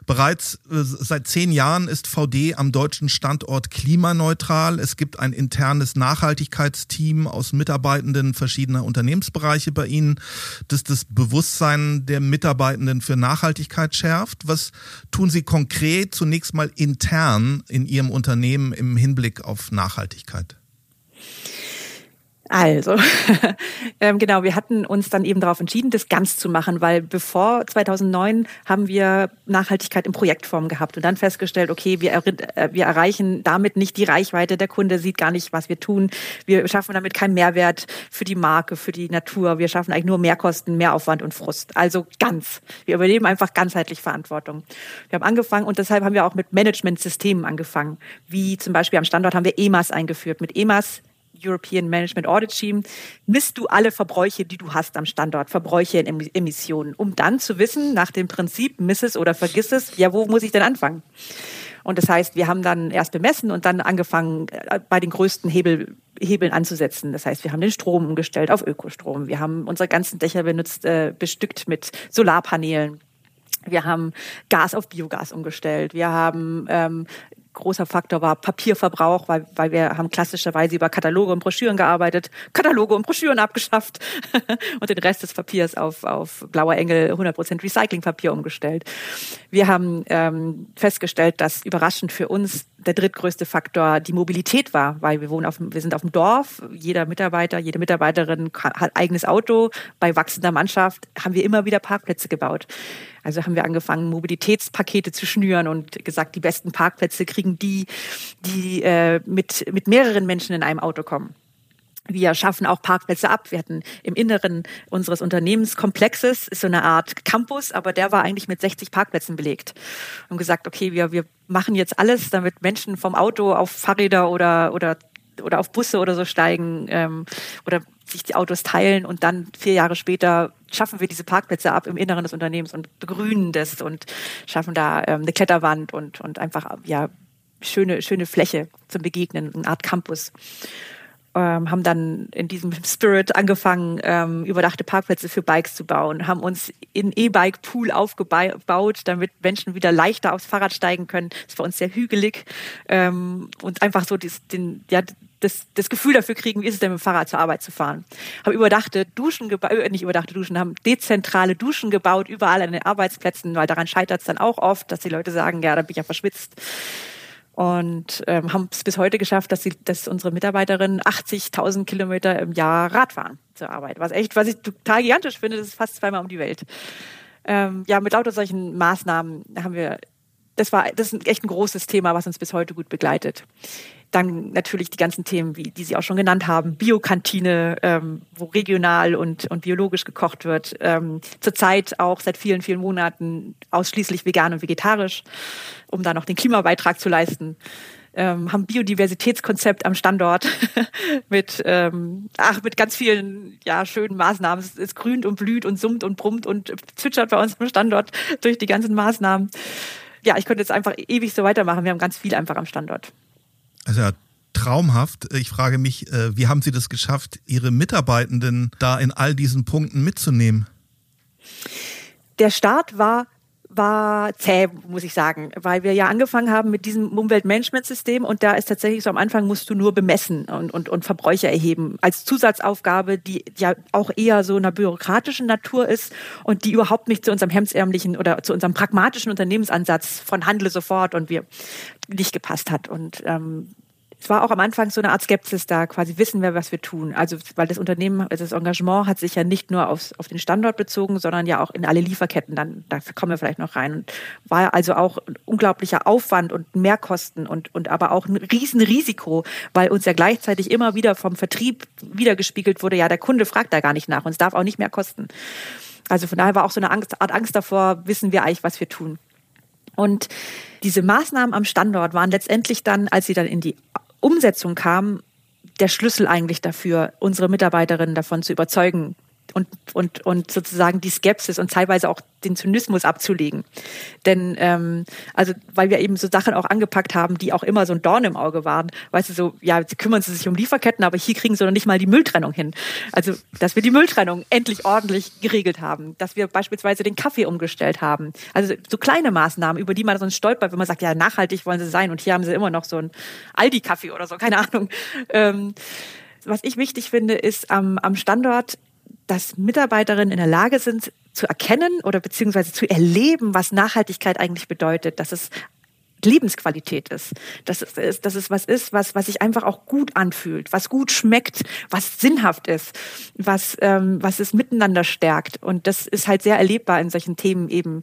Bereits äh, seit zehn Jahren ist VD am deutschen Standort klimaneutral. Es gibt ein internes Nachhaltigkeitsteam aus Mitarbeitenden verschiedener Unternehmensbereiche bei Ihnen, das das Bewusstsein der Mitarbeitenden für Nachhaltigkeit schärft. Was tun Sie konkret zunächst mal intern in Ihrem Unternehmen im Hinblick auf Nachhaltigkeit? Also, ähm, genau, wir hatten uns dann eben darauf entschieden, das ganz zu machen, weil bevor 2009 haben wir Nachhaltigkeit in Projektform gehabt und dann festgestellt, okay, wir, äh, wir erreichen damit nicht die Reichweite, der Kunde sieht gar nicht, was wir tun, wir schaffen damit keinen Mehrwert für die Marke, für die Natur, wir schaffen eigentlich nur Mehrkosten, Mehraufwand und Frust. Also ganz. Wir übernehmen einfach ganzheitlich Verantwortung. Wir haben angefangen und deshalb haben wir auch mit Managementsystemen angefangen, wie zum Beispiel am Standort haben wir EMAS eingeführt. Mit EMAS European Management Audit Team, misst du alle Verbräuche, die du hast am Standort, Verbräuche in Emissionen, um dann zu wissen, nach dem Prinzip, miss es oder vergiss es, ja, wo muss ich denn anfangen? Und das heißt, wir haben dann erst bemessen und dann angefangen, äh, bei den größten Hebel, Hebeln anzusetzen. Das heißt, wir haben den Strom umgestellt auf Ökostrom. Wir haben unsere ganzen Dächer benutzt, äh, bestückt mit Solarpanelen. Wir haben Gas auf Biogas umgestellt. Wir haben ähm, großer Faktor war Papierverbrauch, weil, weil wir haben klassischerweise über Kataloge und Broschüren gearbeitet, Kataloge und Broschüren abgeschafft und den Rest des Papiers auf, auf Blauer Engel 100% Recyclingpapier umgestellt. Wir haben ähm, festgestellt, dass überraschend für uns der drittgrößte Faktor die Mobilität war, weil wir wohnen auf, wir sind auf dem Dorf, jeder Mitarbeiter, jede Mitarbeiterin hat eigenes Auto. Bei wachsender Mannschaft haben wir immer wieder Parkplätze gebaut. Also haben wir angefangen, Mobilitätspakete zu schnüren und gesagt, die besten Parkplätze kriegen die, die äh, mit, mit mehreren Menschen in einem Auto kommen. Wir schaffen auch Parkplätze ab. Wir hatten im Inneren unseres Unternehmenskomplexes ist so eine Art Campus, aber der war eigentlich mit 60 Parkplätzen belegt. Und gesagt, okay, wir, wir machen jetzt alles, damit Menschen vom Auto auf Fahrräder oder, oder oder auf Busse oder so steigen ähm, oder sich die Autos teilen und dann vier Jahre später schaffen wir diese Parkplätze ab im Inneren des Unternehmens und begrünen das und schaffen da ähm, eine Kletterwand und, und einfach ja schöne, schöne Fläche zum Begegnen, eine Art Campus ähm, haben dann in diesem Spirit angefangen, ähm, überdachte Parkplätze für Bikes zu bauen, haben uns in E-Bike-Pool aufgebaut, damit Menschen wieder leichter aufs Fahrrad steigen können. Das war uns sehr hügelig ähm, und einfach so das, den, ja, das, das Gefühl dafür kriegen, wie ist es denn mit dem Fahrrad zur Arbeit zu fahren. Haben überdachte Duschen gebaut, äh, nicht überdachte Duschen, haben dezentrale Duschen gebaut, überall an den Arbeitsplätzen, weil daran scheitert es dann auch oft, dass die Leute sagen, ja, da bin ich ja verschwitzt und ähm, haben es bis heute geschafft, dass, sie, dass unsere Mitarbeiterinnen 80.000 Kilometer im Jahr Rad fahren zur Arbeit. Was echt, was ich total gigantisch finde, das ist fast zweimal um die Welt. Ähm, ja, mit lauter solchen Maßnahmen haben wir, das war, das ist echt ein großes Thema, was uns bis heute gut begleitet. Dann natürlich die ganzen Themen, wie die Sie auch schon genannt haben, Biokantine, ähm, wo regional und, und biologisch gekocht wird. Ähm, zurzeit auch seit vielen, vielen Monaten ausschließlich vegan und vegetarisch, um da noch den Klimabeitrag zu leisten. Ähm, haben Biodiversitätskonzept am Standort mit ähm, ach mit ganz vielen ja schönen Maßnahmen. Es, es grünt und blüht und summt und brummt und zwitschert bei uns am Standort durch die ganzen Maßnahmen. Ja, ich könnte jetzt einfach ewig so weitermachen. Wir haben ganz viel einfach am Standort. Also ja, traumhaft. Ich frage mich, äh, wie haben Sie das geschafft, Ihre Mitarbeitenden da in all diesen Punkten mitzunehmen? Der Start war war zäh, muss ich sagen, weil wir ja angefangen haben mit diesem Umweltmanagementsystem und da ist tatsächlich so am Anfang musst du nur bemessen und, und, und Verbräuche erheben als Zusatzaufgabe, die ja auch eher so einer bürokratischen Natur ist und die überhaupt nicht zu unserem hemdsärmlichen oder zu unserem pragmatischen Unternehmensansatz von Handle sofort und wir nicht gepasst hat. Und ähm, es war auch am Anfang so eine Art Skepsis da, quasi wissen wir, was wir tun. Also, weil das Unternehmen, also das Engagement hat sich ja nicht nur aufs, auf den Standort bezogen, sondern ja auch in alle Lieferketten dann, da kommen wir vielleicht noch rein. Und war also auch ein unglaublicher Aufwand und Mehrkosten und, und aber auch ein Riesenrisiko, weil uns ja gleichzeitig immer wieder vom Vertrieb wiedergespiegelt wurde, ja, der Kunde fragt da gar nicht nach und es darf auch nicht mehr kosten. Also von daher war auch so eine Angst, Art Angst davor, wissen wir eigentlich, was wir tun. Und diese Maßnahmen am Standort waren letztendlich dann, als sie dann in die Umsetzung kam, der Schlüssel eigentlich dafür, unsere Mitarbeiterinnen davon zu überzeugen, und, und, und sozusagen die Skepsis und teilweise auch den Zynismus abzulegen. Denn, ähm, also, weil wir eben so Sachen auch angepackt haben, die auch immer so ein Dorn im Auge waren. Weißt du, so, ja, sie kümmern sie sich um Lieferketten, aber hier kriegen sie noch nicht mal die Mülltrennung hin. Also, dass wir die Mülltrennung endlich ordentlich geregelt haben, dass wir beispielsweise den Kaffee umgestellt haben. Also, so kleine Maßnahmen, über die man sonst stolpert, wenn man sagt, ja, nachhaltig wollen sie sein und hier haben sie immer noch so ein Aldi-Kaffee oder so, keine Ahnung. Ähm, was ich wichtig finde, ist am, am Standort dass Mitarbeiterinnen in der Lage sind, zu erkennen oder beziehungsweise zu erleben, was Nachhaltigkeit eigentlich bedeutet, dass es Lebensqualität ist. Dass es, dass es was ist, was, was sich einfach auch gut anfühlt, was gut schmeckt, was sinnhaft ist, was, ähm, was es miteinander stärkt. Und das ist halt sehr erlebbar in solchen Themen eben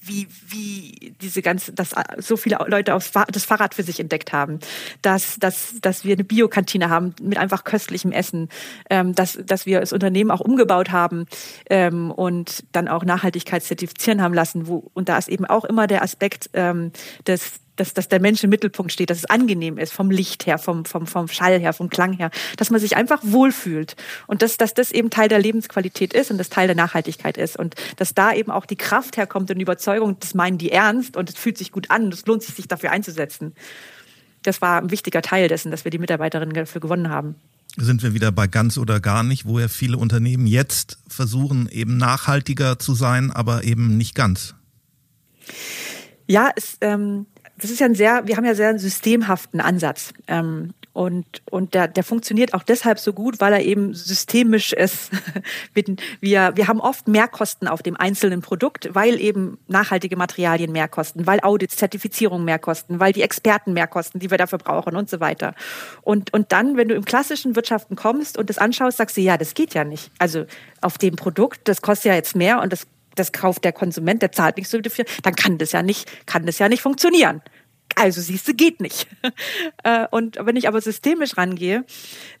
wie, wie diese ganze, dass so viele Leute aufs, das Fahrrad für sich entdeckt haben, dass, dass, dass wir eine Biokantine haben mit einfach köstlichem Essen, ähm, dass, dass wir das Unternehmen auch umgebaut haben ähm, und dann auch Nachhaltigkeitszertifizieren haben lassen, wo, und da ist eben auch immer der Aspekt ähm, des, dass, dass der Mensch im Mittelpunkt steht, dass es angenehm ist, vom Licht her, vom, vom, vom Schall her, vom Klang her, dass man sich einfach wohlfühlt und dass, dass das eben Teil der Lebensqualität ist und das Teil der Nachhaltigkeit ist und dass da eben auch die Kraft herkommt und die Überzeugung, das meinen die ernst und es fühlt sich gut an und es lohnt sich, sich dafür einzusetzen. Das war ein wichtiger Teil dessen, dass wir die Mitarbeiterinnen dafür gewonnen haben sind wir wieder bei ganz oder gar nicht, wo ja viele Unternehmen jetzt versuchen, eben nachhaltiger zu sein, aber eben nicht ganz. Ja, es, ähm, das ist ja ein sehr, wir haben ja sehr einen systemhaften Ansatz. Ähm, und, und der, der funktioniert auch deshalb so gut, weil er eben systemisch ist. wir, wir haben oft Mehrkosten auf dem einzelnen Produkt, weil eben nachhaltige Materialien mehr kosten, weil Audits, Zertifizierung mehr kosten, weil die Experten mehr kosten, die wir dafür brauchen und so weiter. Und, und dann, wenn du im klassischen Wirtschaften kommst und das anschaust, sagst du, ja, das geht ja nicht. Also auf dem Produkt, das kostet ja jetzt mehr und das das kauft der Konsument, der zahlt nicht so dafür, dann kann das ja nicht, kann das ja nicht funktionieren. Also siehst du, geht nicht. Äh, und wenn ich aber systemisch rangehe,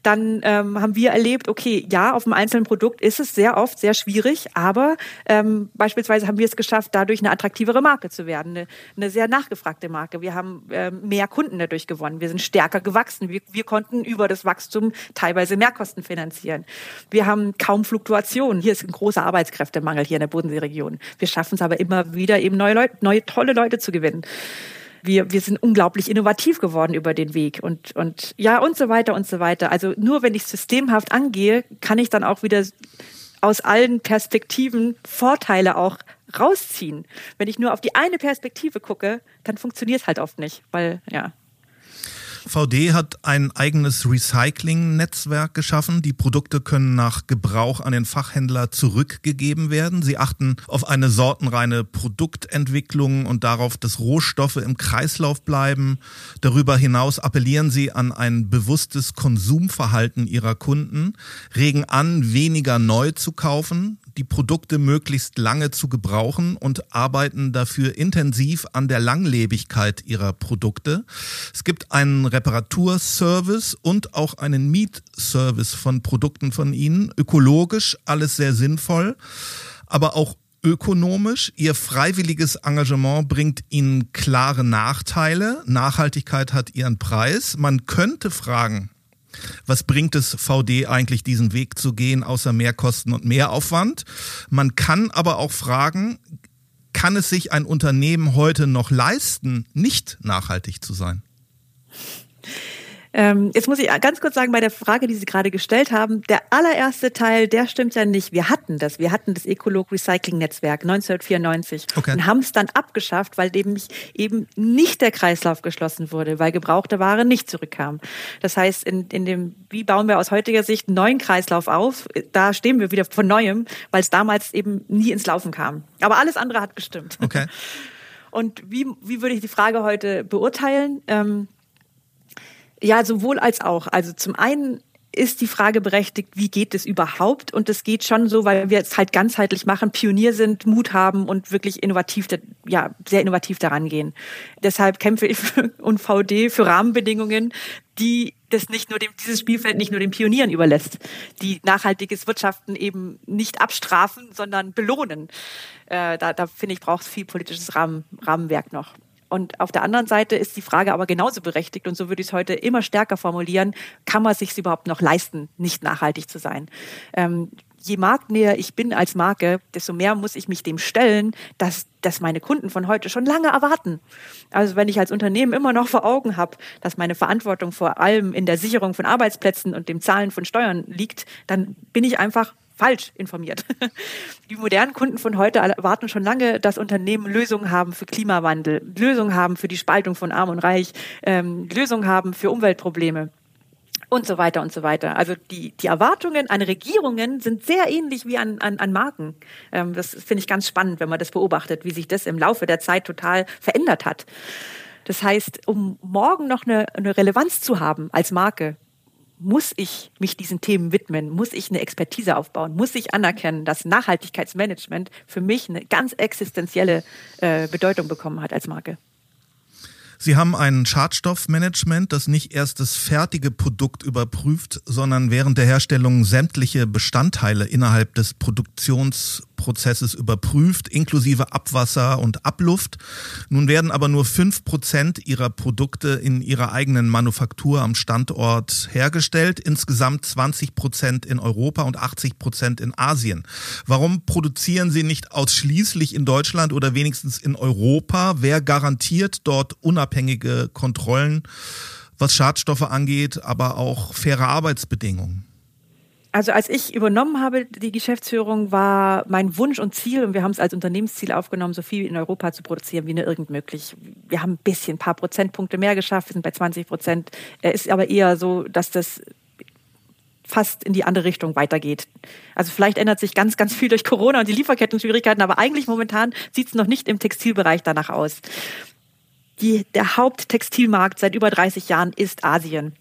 dann ähm, haben wir erlebt, okay, ja, auf einem einzelnen Produkt ist es sehr oft sehr schwierig, aber ähm, beispielsweise haben wir es geschafft, dadurch eine attraktivere Marke zu werden, eine, eine sehr nachgefragte Marke. Wir haben ähm, mehr Kunden dadurch gewonnen, wir sind stärker gewachsen, wir, wir konnten über das Wachstum teilweise Mehrkosten finanzieren. Wir haben kaum Fluktuationen. Hier ist ein großer Arbeitskräftemangel hier in der Bodenseeregion. Wir schaffen es aber immer wieder eben neue Leute, neue tolle Leute zu gewinnen wir, wir sind unglaublich innovativ geworden über den Weg und, und ja und so weiter und so weiter. Also nur wenn ich systemhaft angehe, kann ich dann auch wieder aus allen Perspektiven Vorteile auch rausziehen. Wenn ich nur auf die eine Perspektive gucke, dann funktioniert es halt oft nicht, weil ja. VD hat ein eigenes Recycling-Netzwerk geschaffen. Die Produkte können nach Gebrauch an den Fachhändler zurückgegeben werden. Sie achten auf eine sortenreine Produktentwicklung und darauf, dass Rohstoffe im Kreislauf bleiben. Darüber hinaus appellieren sie an ein bewusstes Konsumverhalten ihrer Kunden, regen an, weniger neu zu kaufen, die Produkte möglichst lange zu gebrauchen und arbeiten dafür intensiv an der Langlebigkeit ihrer Produkte. Es gibt einen Reparaturservice und auch einen Mietservice von Produkten von ihnen. Ökologisch alles sehr sinnvoll, aber auch ökonomisch. Ihr freiwilliges Engagement bringt ihnen klare Nachteile. Nachhaltigkeit hat ihren Preis. Man könnte fragen, was bringt es VD eigentlich, diesen Weg zu gehen, außer Mehrkosten und Mehraufwand? Man kann aber auch fragen, kann es sich ein Unternehmen heute noch leisten, nicht nachhaltig zu sein? Ähm, jetzt muss ich ganz kurz sagen, bei der Frage, die Sie gerade gestellt haben, der allererste Teil, der stimmt ja nicht. Wir hatten das. Wir hatten das Ecolog Recycling Netzwerk 1994 okay. und haben es dann abgeschafft, weil eben, eben nicht der Kreislauf geschlossen wurde, weil gebrauchte Ware nicht zurückkam. Das heißt, in, in dem, wie bauen wir aus heutiger Sicht einen neuen Kreislauf auf? Da stehen wir wieder von neuem, weil es damals eben nie ins Laufen kam. Aber alles andere hat gestimmt. Okay. Und wie, wie würde ich die Frage heute beurteilen? Ähm, ja, sowohl als auch. Also zum einen ist die Frage berechtigt, wie geht es überhaupt? Und es geht schon so, weil wir es halt ganzheitlich machen, Pionier sind, Mut haben und wirklich innovativ, ja, sehr innovativ daran gehen. Deshalb kämpfe ich und VD für Rahmenbedingungen, die das nicht nur dem, dieses Spielfeld nicht nur den Pionieren überlässt, die nachhaltiges Wirtschaften eben nicht abstrafen, sondern belohnen. Äh, da, da finde ich, braucht es viel politisches Rahmen, Rahmenwerk noch. Und auf der anderen Seite ist die Frage aber genauso berechtigt und so würde ich es heute immer stärker formulieren, kann man sich überhaupt noch leisten, nicht nachhaltig zu sein? Ähm, je marktnäher ich bin als Marke, desto mehr muss ich mich dem stellen, dass, dass meine Kunden von heute schon lange erwarten. Also wenn ich als Unternehmen immer noch vor Augen habe, dass meine Verantwortung vor allem in der Sicherung von Arbeitsplätzen und dem Zahlen von Steuern liegt, dann bin ich einfach falsch informiert. Die modernen Kunden von heute erwarten schon lange, dass Unternehmen Lösungen haben für Klimawandel, Lösungen haben für die Spaltung von Arm und Reich, ähm, Lösungen haben für Umweltprobleme und so weiter und so weiter. Also die, die Erwartungen an Regierungen sind sehr ähnlich wie an, an, an Marken. Ähm, das finde ich ganz spannend, wenn man das beobachtet, wie sich das im Laufe der Zeit total verändert hat. Das heißt, um morgen noch eine, eine Relevanz zu haben als Marke, muss ich mich diesen Themen widmen, muss ich eine Expertise aufbauen, muss ich anerkennen, dass Nachhaltigkeitsmanagement für mich eine ganz existenzielle äh, Bedeutung bekommen hat als Marke. Sie haben ein Schadstoffmanagement, das nicht erst das fertige Produkt überprüft, sondern während der Herstellung sämtliche Bestandteile innerhalb des Produktions Prozesses überprüft, inklusive Abwasser und Abluft. Nun werden aber nur fünf Prozent ihrer Produkte in ihrer eigenen Manufaktur am Standort hergestellt, insgesamt 20 Prozent in Europa und 80 Prozent in Asien. Warum produzieren sie nicht ausschließlich in Deutschland oder wenigstens in Europa? Wer garantiert dort unabhängige Kontrollen, was Schadstoffe angeht, aber auch faire Arbeitsbedingungen? Also als ich übernommen habe, die Geschäftsführung, war mein Wunsch und Ziel, und wir haben es als Unternehmensziel aufgenommen, so viel in Europa zu produzieren wie nur irgend möglich. Wir haben ein bisschen, ein paar Prozentpunkte mehr geschafft, wir sind bei 20 Prozent. Es ist aber eher so, dass das fast in die andere Richtung weitergeht. Also vielleicht ändert sich ganz, ganz viel durch Corona und die Lieferketten-Schwierigkeiten, aber eigentlich momentan sieht es noch nicht im Textilbereich danach aus. Die, der Haupttextilmarkt seit über 30 Jahren ist Asien.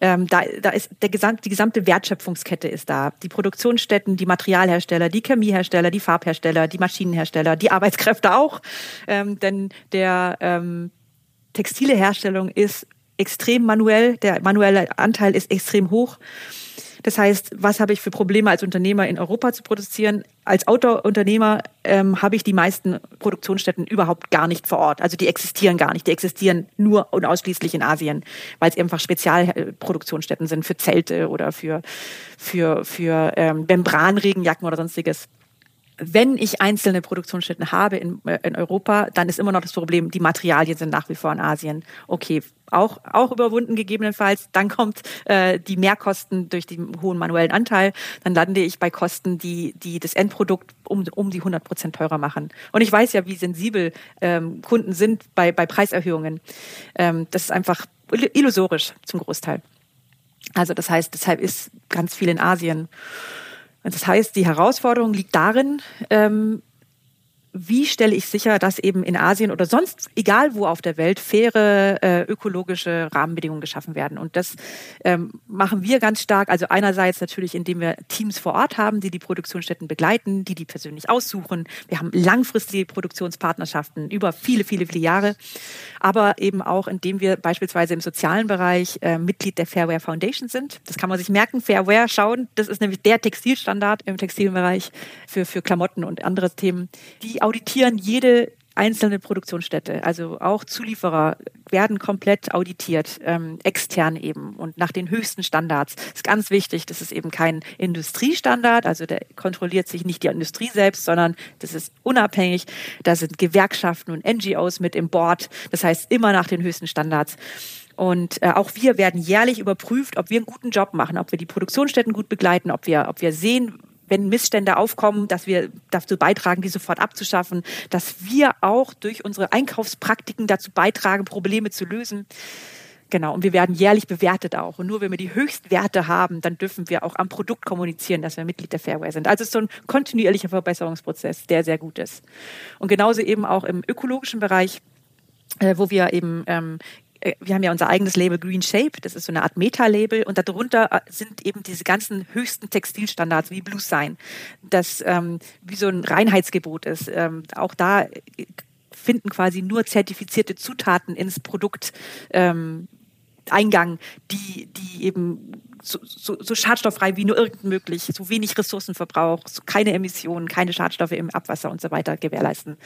Ähm, da, da ist der gesamt, die gesamte Wertschöpfungskette ist da. Die Produktionsstätten, die Materialhersteller, die Chemiehersteller, die Farbhersteller, die Maschinenhersteller, die Arbeitskräfte auch. Ähm, denn der ähm, textile Herstellung ist extrem manuell. Der manuelle Anteil ist extrem hoch. Das heißt, was habe ich für Probleme als Unternehmer in Europa zu produzieren? Als Outdoor-Unternehmer ähm, habe ich die meisten Produktionsstätten überhaupt gar nicht vor Ort. Also die existieren gar nicht. Die existieren nur und ausschließlich in Asien, weil es einfach Spezialproduktionsstätten sind für Zelte oder für, für, für ähm, Membranregenjacken oder sonstiges wenn ich einzelne Produktionsstätten habe in, äh, in Europa, dann ist immer noch das Problem, die Materialien sind nach wie vor in Asien. Okay, auch, auch überwunden gegebenenfalls. Dann kommt äh, die Mehrkosten durch den hohen manuellen Anteil. Dann lande ich bei Kosten, die, die das Endprodukt um, um die 100 Prozent teurer machen. Und ich weiß ja, wie sensibel ähm, Kunden sind bei, bei Preiserhöhungen. Ähm, das ist einfach illusorisch zum Großteil. Also das heißt, deshalb ist ganz viel in Asien. Das heißt, die Herausforderung liegt darin, ähm, wie stelle ich sicher, dass eben in Asien oder sonst, egal wo auf der Welt, faire äh, ökologische Rahmenbedingungen geschaffen werden. Und das ähm, machen wir ganz stark. Also einerseits natürlich, indem wir Teams vor Ort haben, die die Produktionsstätten begleiten, die die persönlich aussuchen. Wir haben langfristige Produktionspartnerschaften über viele, viele, viele Jahre. Aber eben auch, indem wir beispielsweise im sozialen Bereich äh, Mitglied der Fairware Foundation sind. Das kann man sich merken. Fairware schauen. Das ist nämlich der Textilstandard im Textilbereich für, für Klamotten und andere Themen. Die auditieren jede einzelne Produktionsstätte, also auch Zulieferer werden komplett auditiert, ähm, extern eben und nach den höchsten Standards. Das ist ganz wichtig, das ist eben kein Industriestandard, also der kontrolliert sich nicht die Industrie selbst, sondern das ist unabhängig. Da sind Gewerkschaften und NGOs mit im Board, das heißt immer nach den höchsten Standards. Und äh, auch wir werden jährlich überprüft, ob wir einen guten Job machen, ob wir die Produktionsstätten gut begleiten, ob wir, ob wir sehen, wenn Missstände aufkommen, dass wir dazu beitragen, die sofort abzuschaffen, dass wir auch durch unsere Einkaufspraktiken dazu beitragen, Probleme zu lösen. Genau, und wir werden jährlich bewertet auch. Und nur wenn wir die Höchstwerte haben, dann dürfen wir auch am Produkt kommunizieren, dass wir Mitglied der Fairware sind. Also es ist so ein kontinuierlicher Verbesserungsprozess, der sehr gut ist. Und genauso eben auch im ökologischen Bereich, äh, wo wir eben ähm, äh, wir haben ja unser eigenes Label Green Shape, das ist so eine Art Meta-Label und darunter äh, sind eben diese ganzen höchsten Textilstandards wie Blue Sign, das ähm, wie so ein Reinheitsgebot ist. Ähm, auch da äh, finden quasi nur zertifizierte Zutaten ins Produkt ähm, Eingang, die, die eben so, so, schadstofffrei wie nur irgend möglich, so wenig Ressourcenverbrauch, so keine Emissionen, keine Schadstoffe im Abwasser und so weiter gewährleisten.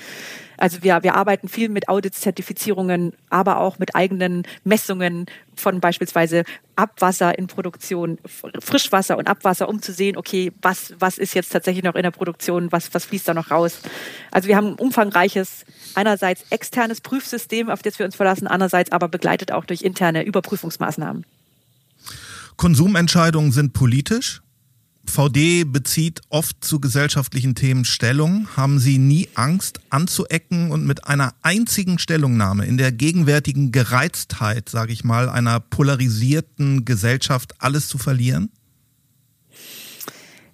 Also wir, wir arbeiten viel mit Audits, Zertifizierungen, aber auch mit eigenen Messungen von beispielsweise Abwasser in Produktion, Frischwasser und Abwasser, um zu sehen, okay, was, was ist jetzt tatsächlich noch in der Produktion, was, was fließt da noch raus. Also wir haben ein umfangreiches, einerseits externes Prüfsystem, auf das wir uns verlassen, andererseits aber begleitet auch durch interne Überprüfungsmaßnahmen. Konsumentscheidungen sind politisch. VD bezieht oft zu gesellschaftlichen Themen Stellung. Haben Sie nie Angst anzuecken und mit einer einzigen Stellungnahme in der gegenwärtigen Gereiztheit, sage ich mal, einer polarisierten Gesellschaft alles zu verlieren?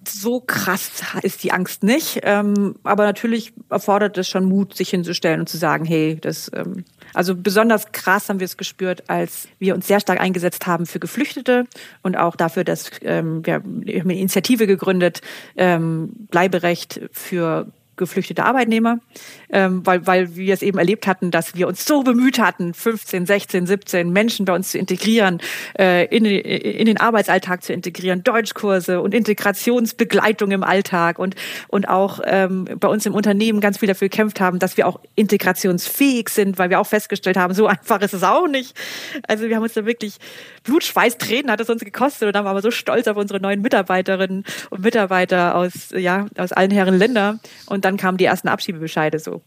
So krass ist die Angst nicht. Ähm, aber natürlich erfordert es schon Mut, sich hinzustellen und zu sagen, hey, das, ähm, also besonders krass haben wir es gespürt, als wir uns sehr stark eingesetzt haben für Geflüchtete und auch dafür, dass ähm, wir haben eine Initiative gegründet, ähm, Bleiberecht für geflüchtete Arbeitnehmer, ähm, weil, weil wir es eben erlebt hatten, dass wir uns so bemüht hatten, 15, 16, 17 Menschen bei uns zu integrieren, äh, in, in den Arbeitsalltag zu integrieren, Deutschkurse und Integrationsbegleitung im Alltag und, und auch ähm, bei uns im Unternehmen ganz viel dafür gekämpft haben, dass wir auch integrationsfähig sind, weil wir auch festgestellt haben, so einfach ist es auch nicht. Also wir haben uns da wirklich Blut, Schweiß, Tränen hat es uns gekostet und waren wir so stolz auf unsere neuen Mitarbeiterinnen und Mitarbeiter aus, ja, aus allen Herren Länder und dann kamen die ersten Abschiebebescheide so.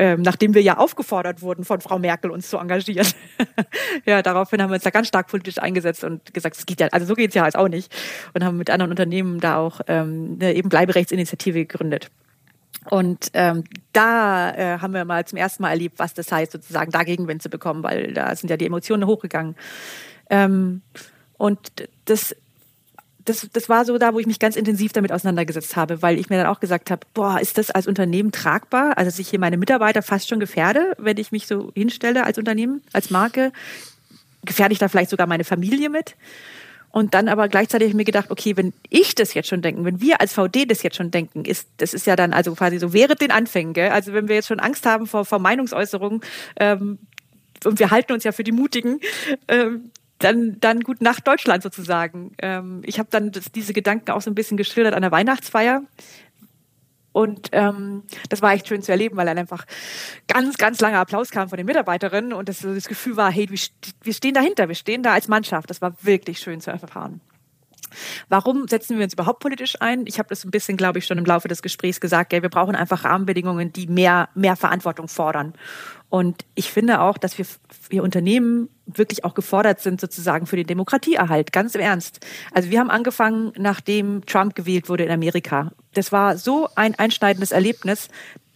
Ähm, nachdem wir ja aufgefordert wurden von Frau Merkel, uns zu engagieren. ja, daraufhin haben wir uns da ganz stark politisch eingesetzt und gesagt, es geht ja, also so geht's ja jetzt auch nicht. Und haben mit anderen Unternehmen da auch ähm, eine eben Bleiberechtsinitiative gegründet. Und ähm, da äh, haben wir mal zum ersten Mal erlebt, was das heißt, sozusagen dagegen Wind zu bekommen, weil da sind ja die Emotionen hochgegangen. Ähm, und das das, das war so da, wo ich mich ganz intensiv damit auseinandergesetzt habe, weil ich mir dann auch gesagt habe, boah, ist das als Unternehmen tragbar? Also, dass ich hier meine Mitarbeiter fast schon gefährde, wenn ich mich so hinstelle als Unternehmen, als Marke. Gefährde ich da vielleicht sogar meine Familie mit? Und dann aber gleichzeitig habe ich mir gedacht, okay, wenn ich das jetzt schon denken, wenn wir als VD das jetzt schon denken, ist, das ist ja dann also quasi so während den Anfängen, gell? Also wenn wir jetzt schon Angst haben vor, vor Meinungsäußerungen, ähm, und wir halten uns ja für die Mutigen, ähm, dann, dann gut Nacht Deutschland sozusagen. Ähm, ich habe dann das, diese Gedanken auch so ein bisschen geschildert an der Weihnachtsfeier. Und ähm, das war echt schön zu erleben, weil dann einfach ganz, ganz langer Applaus kam von den Mitarbeiterinnen und das, das Gefühl war, hey, wir, wir stehen dahinter, wir stehen da als Mannschaft. Das war wirklich schön zu erfahren. Warum setzen wir uns überhaupt politisch ein? Ich habe das ein bisschen, glaube ich, schon im Laufe des Gesprächs gesagt. Ja, wir brauchen einfach Rahmenbedingungen, die mehr, mehr Verantwortung fordern. Und ich finde auch, dass wir, wir Unternehmen wirklich auch gefordert sind, sozusagen für den Demokratieerhalt, ganz im Ernst. Also wir haben angefangen, nachdem Trump gewählt wurde in Amerika. Das war so ein einschneidendes Erlebnis,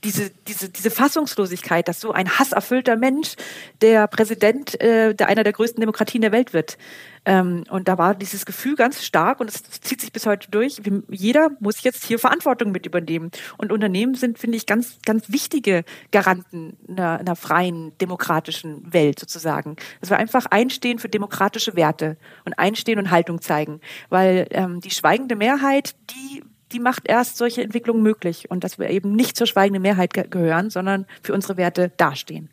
diese, diese, diese Fassungslosigkeit, dass so ein hasserfüllter Mensch der Präsident äh, der einer der größten Demokratien der Welt wird. Ähm, und da war dieses Gefühl ganz stark und es zieht sich bis heute durch. Jeder muss jetzt hier Verantwortung mit übernehmen. Und Unternehmen sind, finde ich, ganz, ganz wichtige Garanten einer, einer freien, demokratischen Welt sozusagen. Dass wir einfach einstehen für demokratische Werte und einstehen und Haltung zeigen. Weil ähm, die schweigende Mehrheit, die die macht erst solche Entwicklungen möglich und dass wir eben nicht zur schweigenden Mehrheit ge gehören, sondern für unsere Werte dastehen.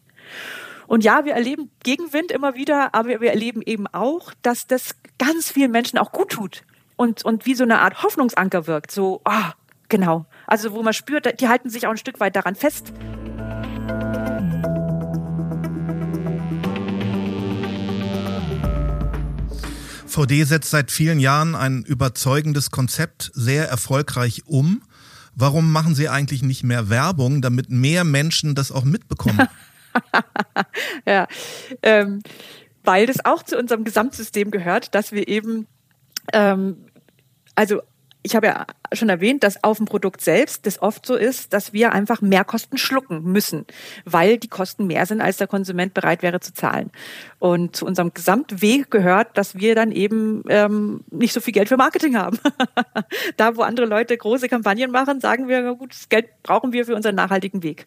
Und ja, wir erleben Gegenwind immer wieder, aber wir erleben eben auch, dass das ganz vielen Menschen auch gut tut und, und wie so eine Art Hoffnungsanker wirkt. So, ah, oh, genau. Also wo man spürt, die halten sich auch ein Stück weit daran fest. VD setzt seit vielen Jahren ein überzeugendes Konzept sehr erfolgreich um. Warum machen Sie eigentlich nicht mehr Werbung, damit mehr Menschen das auch mitbekommen? ja, ähm, weil das auch zu unserem Gesamtsystem gehört, dass wir eben, ähm, also ich habe ja schon erwähnt, dass auf dem Produkt selbst das oft so ist, dass wir einfach mehr Kosten schlucken müssen, weil die Kosten mehr sind, als der Konsument bereit wäre zu zahlen. Und zu unserem Gesamtweg gehört, dass wir dann eben ähm, nicht so viel Geld für Marketing haben. da, wo andere Leute große Kampagnen machen, sagen wir, gut, das Geld brauchen wir für unseren nachhaltigen Weg.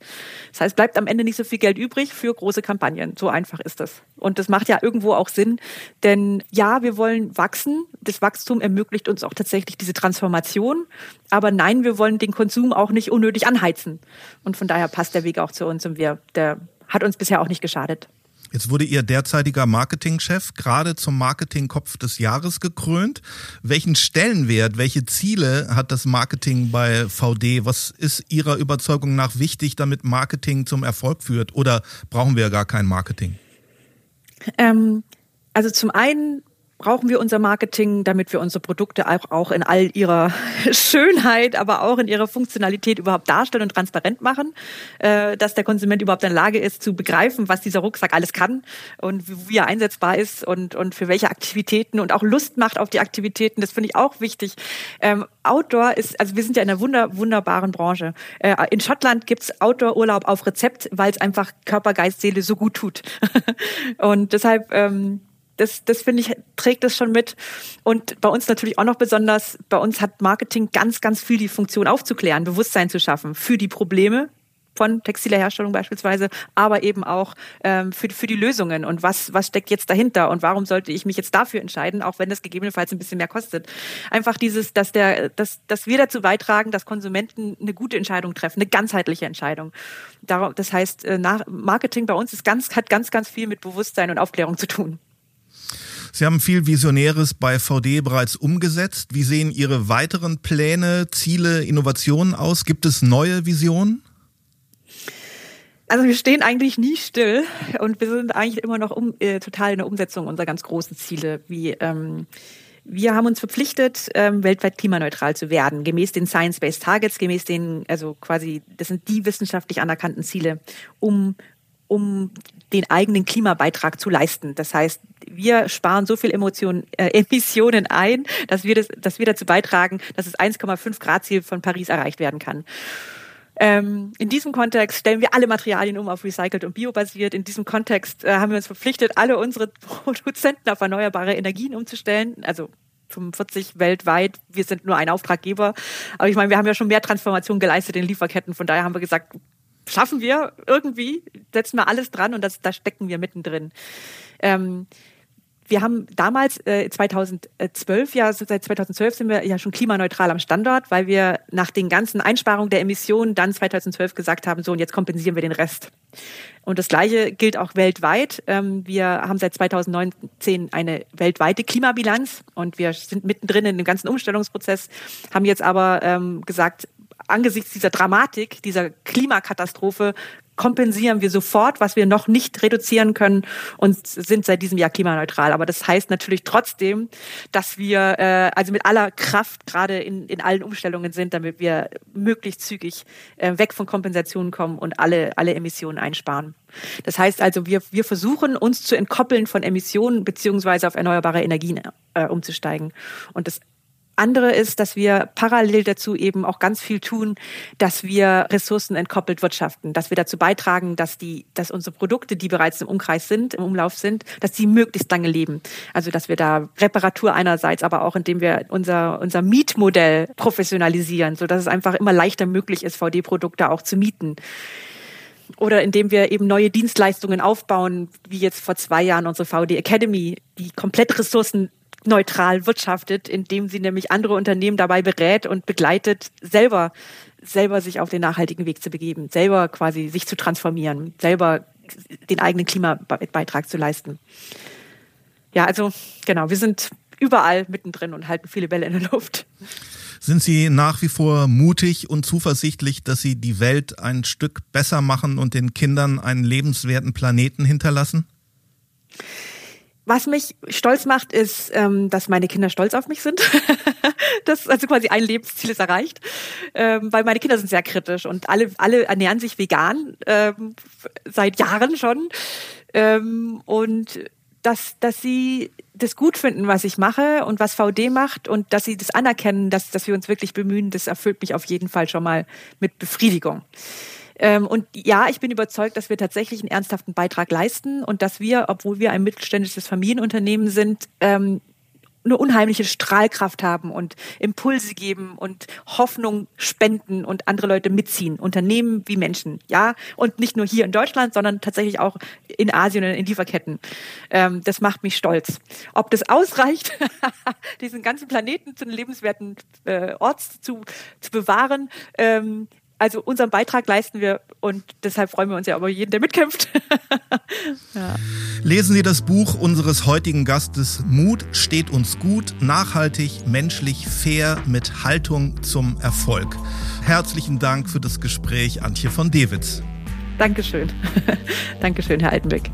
Das heißt, bleibt am Ende nicht so viel Geld übrig für große Kampagnen. So einfach ist das. Und das macht ja irgendwo auch Sinn, denn ja, wir wollen wachsen. Das Wachstum ermöglicht uns auch tatsächlich diese Transformation. Aber nein, wir wollen den Konsum auch nicht unnötig anheizen. Und von daher passt der Weg auch zu uns und wir, der hat uns bisher auch nicht geschadet. Jetzt wurde Ihr derzeitiger Marketingchef gerade zum Marketingkopf des Jahres gekrönt. Welchen Stellenwert, welche Ziele hat das Marketing bei VD? Was ist Ihrer Überzeugung nach wichtig, damit Marketing zum Erfolg führt? Oder brauchen wir gar kein Marketing? Ähm, also zum einen brauchen wir unser Marketing, damit wir unsere Produkte auch, auch in all ihrer Schönheit, aber auch in ihrer Funktionalität überhaupt darstellen und transparent machen, äh, dass der Konsument überhaupt in der Lage ist zu begreifen, was dieser Rucksack alles kann und wie er einsetzbar ist und, und für welche Aktivitäten und auch Lust macht auf die Aktivitäten. Das finde ich auch wichtig. Ähm, Outdoor ist, also wir sind ja in einer wunder, wunderbaren Branche. Äh, in Schottland gibt's Outdoor-Urlaub auf Rezept, weil es einfach Körper, Geist, Seele so gut tut. und deshalb ähm, das, das finde ich, trägt es schon mit. Und bei uns natürlich auch noch besonders, bei uns hat Marketing ganz, ganz viel die Funktion aufzuklären, Bewusstsein zu schaffen für die Probleme von textiler Herstellung beispielsweise, aber eben auch ähm, für, für die Lösungen und was, was steckt jetzt dahinter und warum sollte ich mich jetzt dafür entscheiden, auch wenn das gegebenenfalls ein bisschen mehr kostet. Einfach dieses, dass der, dass, dass wir dazu beitragen, dass Konsumenten eine gute Entscheidung treffen, eine ganzheitliche Entscheidung. Darum, das heißt, äh, Marketing bei uns ist ganz, hat ganz, ganz viel mit Bewusstsein und Aufklärung zu tun. Sie haben viel Visionäres bei VD bereits umgesetzt. Wie sehen Ihre weiteren Pläne, Ziele, Innovationen aus? Gibt es neue Visionen? Also wir stehen eigentlich nie still und wir sind eigentlich immer noch um, äh, total in der Umsetzung unserer ganz großen Ziele, wie ähm, wir haben uns verpflichtet, ähm, weltweit klimaneutral zu werden, gemäß den Science-Based Targets, gemäß den, also quasi, das sind die wissenschaftlich anerkannten Ziele, um um den eigenen Klimabeitrag zu leisten. Das heißt, wir sparen so viel Emotionen, äh, Emissionen ein, dass wir, das, dass wir dazu beitragen, dass das 1,5 Grad Ziel von Paris erreicht werden kann. Ähm, in diesem Kontext stellen wir alle Materialien um auf recycelt und biobasiert. In diesem Kontext äh, haben wir uns verpflichtet, alle unsere Produzenten auf erneuerbare Energien umzustellen. Also 45 weltweit. Wir sind nur ein Auftraggeber. Aber ich meine, wir haben ja schon mehr Transformation geleistet in Lieferketten. Von daher haben wir gesagt, schaffen wir irgendwie, setzen wir alles dran und das, da stecken wir mittendrin. Ähm, wir haben damals äh, 2012, ja seit 2012 sind wir ja schon klimaneutral am Standort, weil wir nach den ganzen Einsparungen der Emissionen dann 2012 gesagt haben, so und jetzt kompensieren wir den Rest. Und das Gleiche gilt auch weltweit. Ähm, wir haben seit 2019 eine weltweite Klimabilanz und wir sind mittendrin in dem ganzen Umstellungsprozess, haben jetzt aber ähm, gesagt, angesichts dieser Dramatik, dieser Klimakatastrophe kompensieren wir sofort, was wir noch nicht reduzieren können und sind seit diesem Jahr klimaneutral. Aber das heißt natürlich trotzdem, dass wir äh, also mit aller Kraft gerade in, in allen Umstellungen sind, damit wir möglichst zügig äh, weg von Kompensationen kommen und alle, alle Emissionen einsparen. Das heißt also, wir, wir versuchen uns zu entkoppeln von Emissionen beziehungsweise auf erneuerbare Energien äh, umzusteigen. Und das andere ist, dass wir parallel dazu eben auch ganz viel tun, dass wir Ressourcen entkoppelt wirtschaften, dass wir dazu beitragen, dass die, dass unsere Produkte, die bereits im Umkreis sind, im Umlauf sind, dass die möglichst lange leben. Also, dass wir da Reparatur einerseits, aber auch indem wir unser, unser Mietmodell professionalisieren, so dass es einfach immer leichter möglich ist, VD-Produkte auch zu mieten oder indem wir eben neue Dienstleistungen aufbauen, wie jetzt vor zwei Jahren unsere VD Academy, die komplett Ressourcen neutral wirtschaftet, indem sie nämlich andere Unternehmen dabei berät und begleitet, selber selber sich auf den nachhaltigen Weg zu begeben, selber quasi sich zu transformieren, selber den eigenen Klimabeitrag zu leisten. Ja, also genau, wir sind überall mittendrin und halten viele Bälle in der Luft. Sind Sie nach wie vor mutig und zuversichtlich, dass Sie die Welt ein Stück besser machen und den Kindern einen lebenswerten Planeten hinterlassen? Was mich stolz macht, ist, ähm, dass meine Kinder stolz auf mich sind. das also quasi ein Lebensziel ist erreicht, ähm, weil meine Kinder sind sehr kritisch und alle alle ernähren sich vegan ähm, seit Jahren schon ähm, und dass dass sie das gut finden, was ich mache und was VD macht und dass sie das anerkennen, dass dass wir uns wirklich bemühen, das erfüllt mich auf jeden Fall schon mal mit Befriedigung. Ähm, und ja, ich bin überzeugt, dass wir tatsächlich einen ernsthaften Beitrag leisten und dass wir, obwohl wir ein mittelständisches Familienunternehmen sind, ähm, eine unheimliche Strahlkraft haben und Impulse geben und Hoffnung spenden und andere Leute mitziehen, Unternehmen wie Menschen, ja, und nicht nur hier in Deutschland, sondern tatsächlich auch in Asien und in Lieferketten. Ähm, das macht mich stolz. Ob das ausreicht, diesen ganzen Planeten zu einem lebenswerten äh, Ort zu, zu bewahren, ähm, also unseren Beitrag leisten wir und deshalb freuen wir uns ja über jeden, der mitkämpft. ja. Lesen Sie das Buch unseres heutigen Gastes Mut steht uns gut, nachhaltig, menschlich, fair mit Haltung zum Erfolg. Herzlichen Dank für das Gespräch, Antje von Dewitz. Dankeschön. Dankeschön, Herr Altenbeck.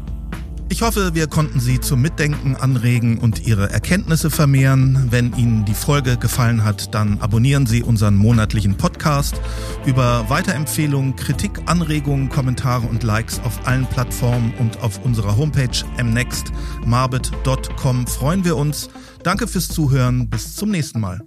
Ich hoffe, wir konnten Sie zum Mitdenken anregen und Ihre Erkenntnisse vermehren. Wenn Ihnen die Folge gefallen hat, dann abonnieren Sie unseren monatlichen Podcast. Über Weiterempfehlungen, Kritik, Anregungen, Kommentare und Likes auf allen Plattformen und auf unserer Homepage mnextmarbet.com freuen wir uns. Danke fürs Zuhören. Bis zum nächsten Mal.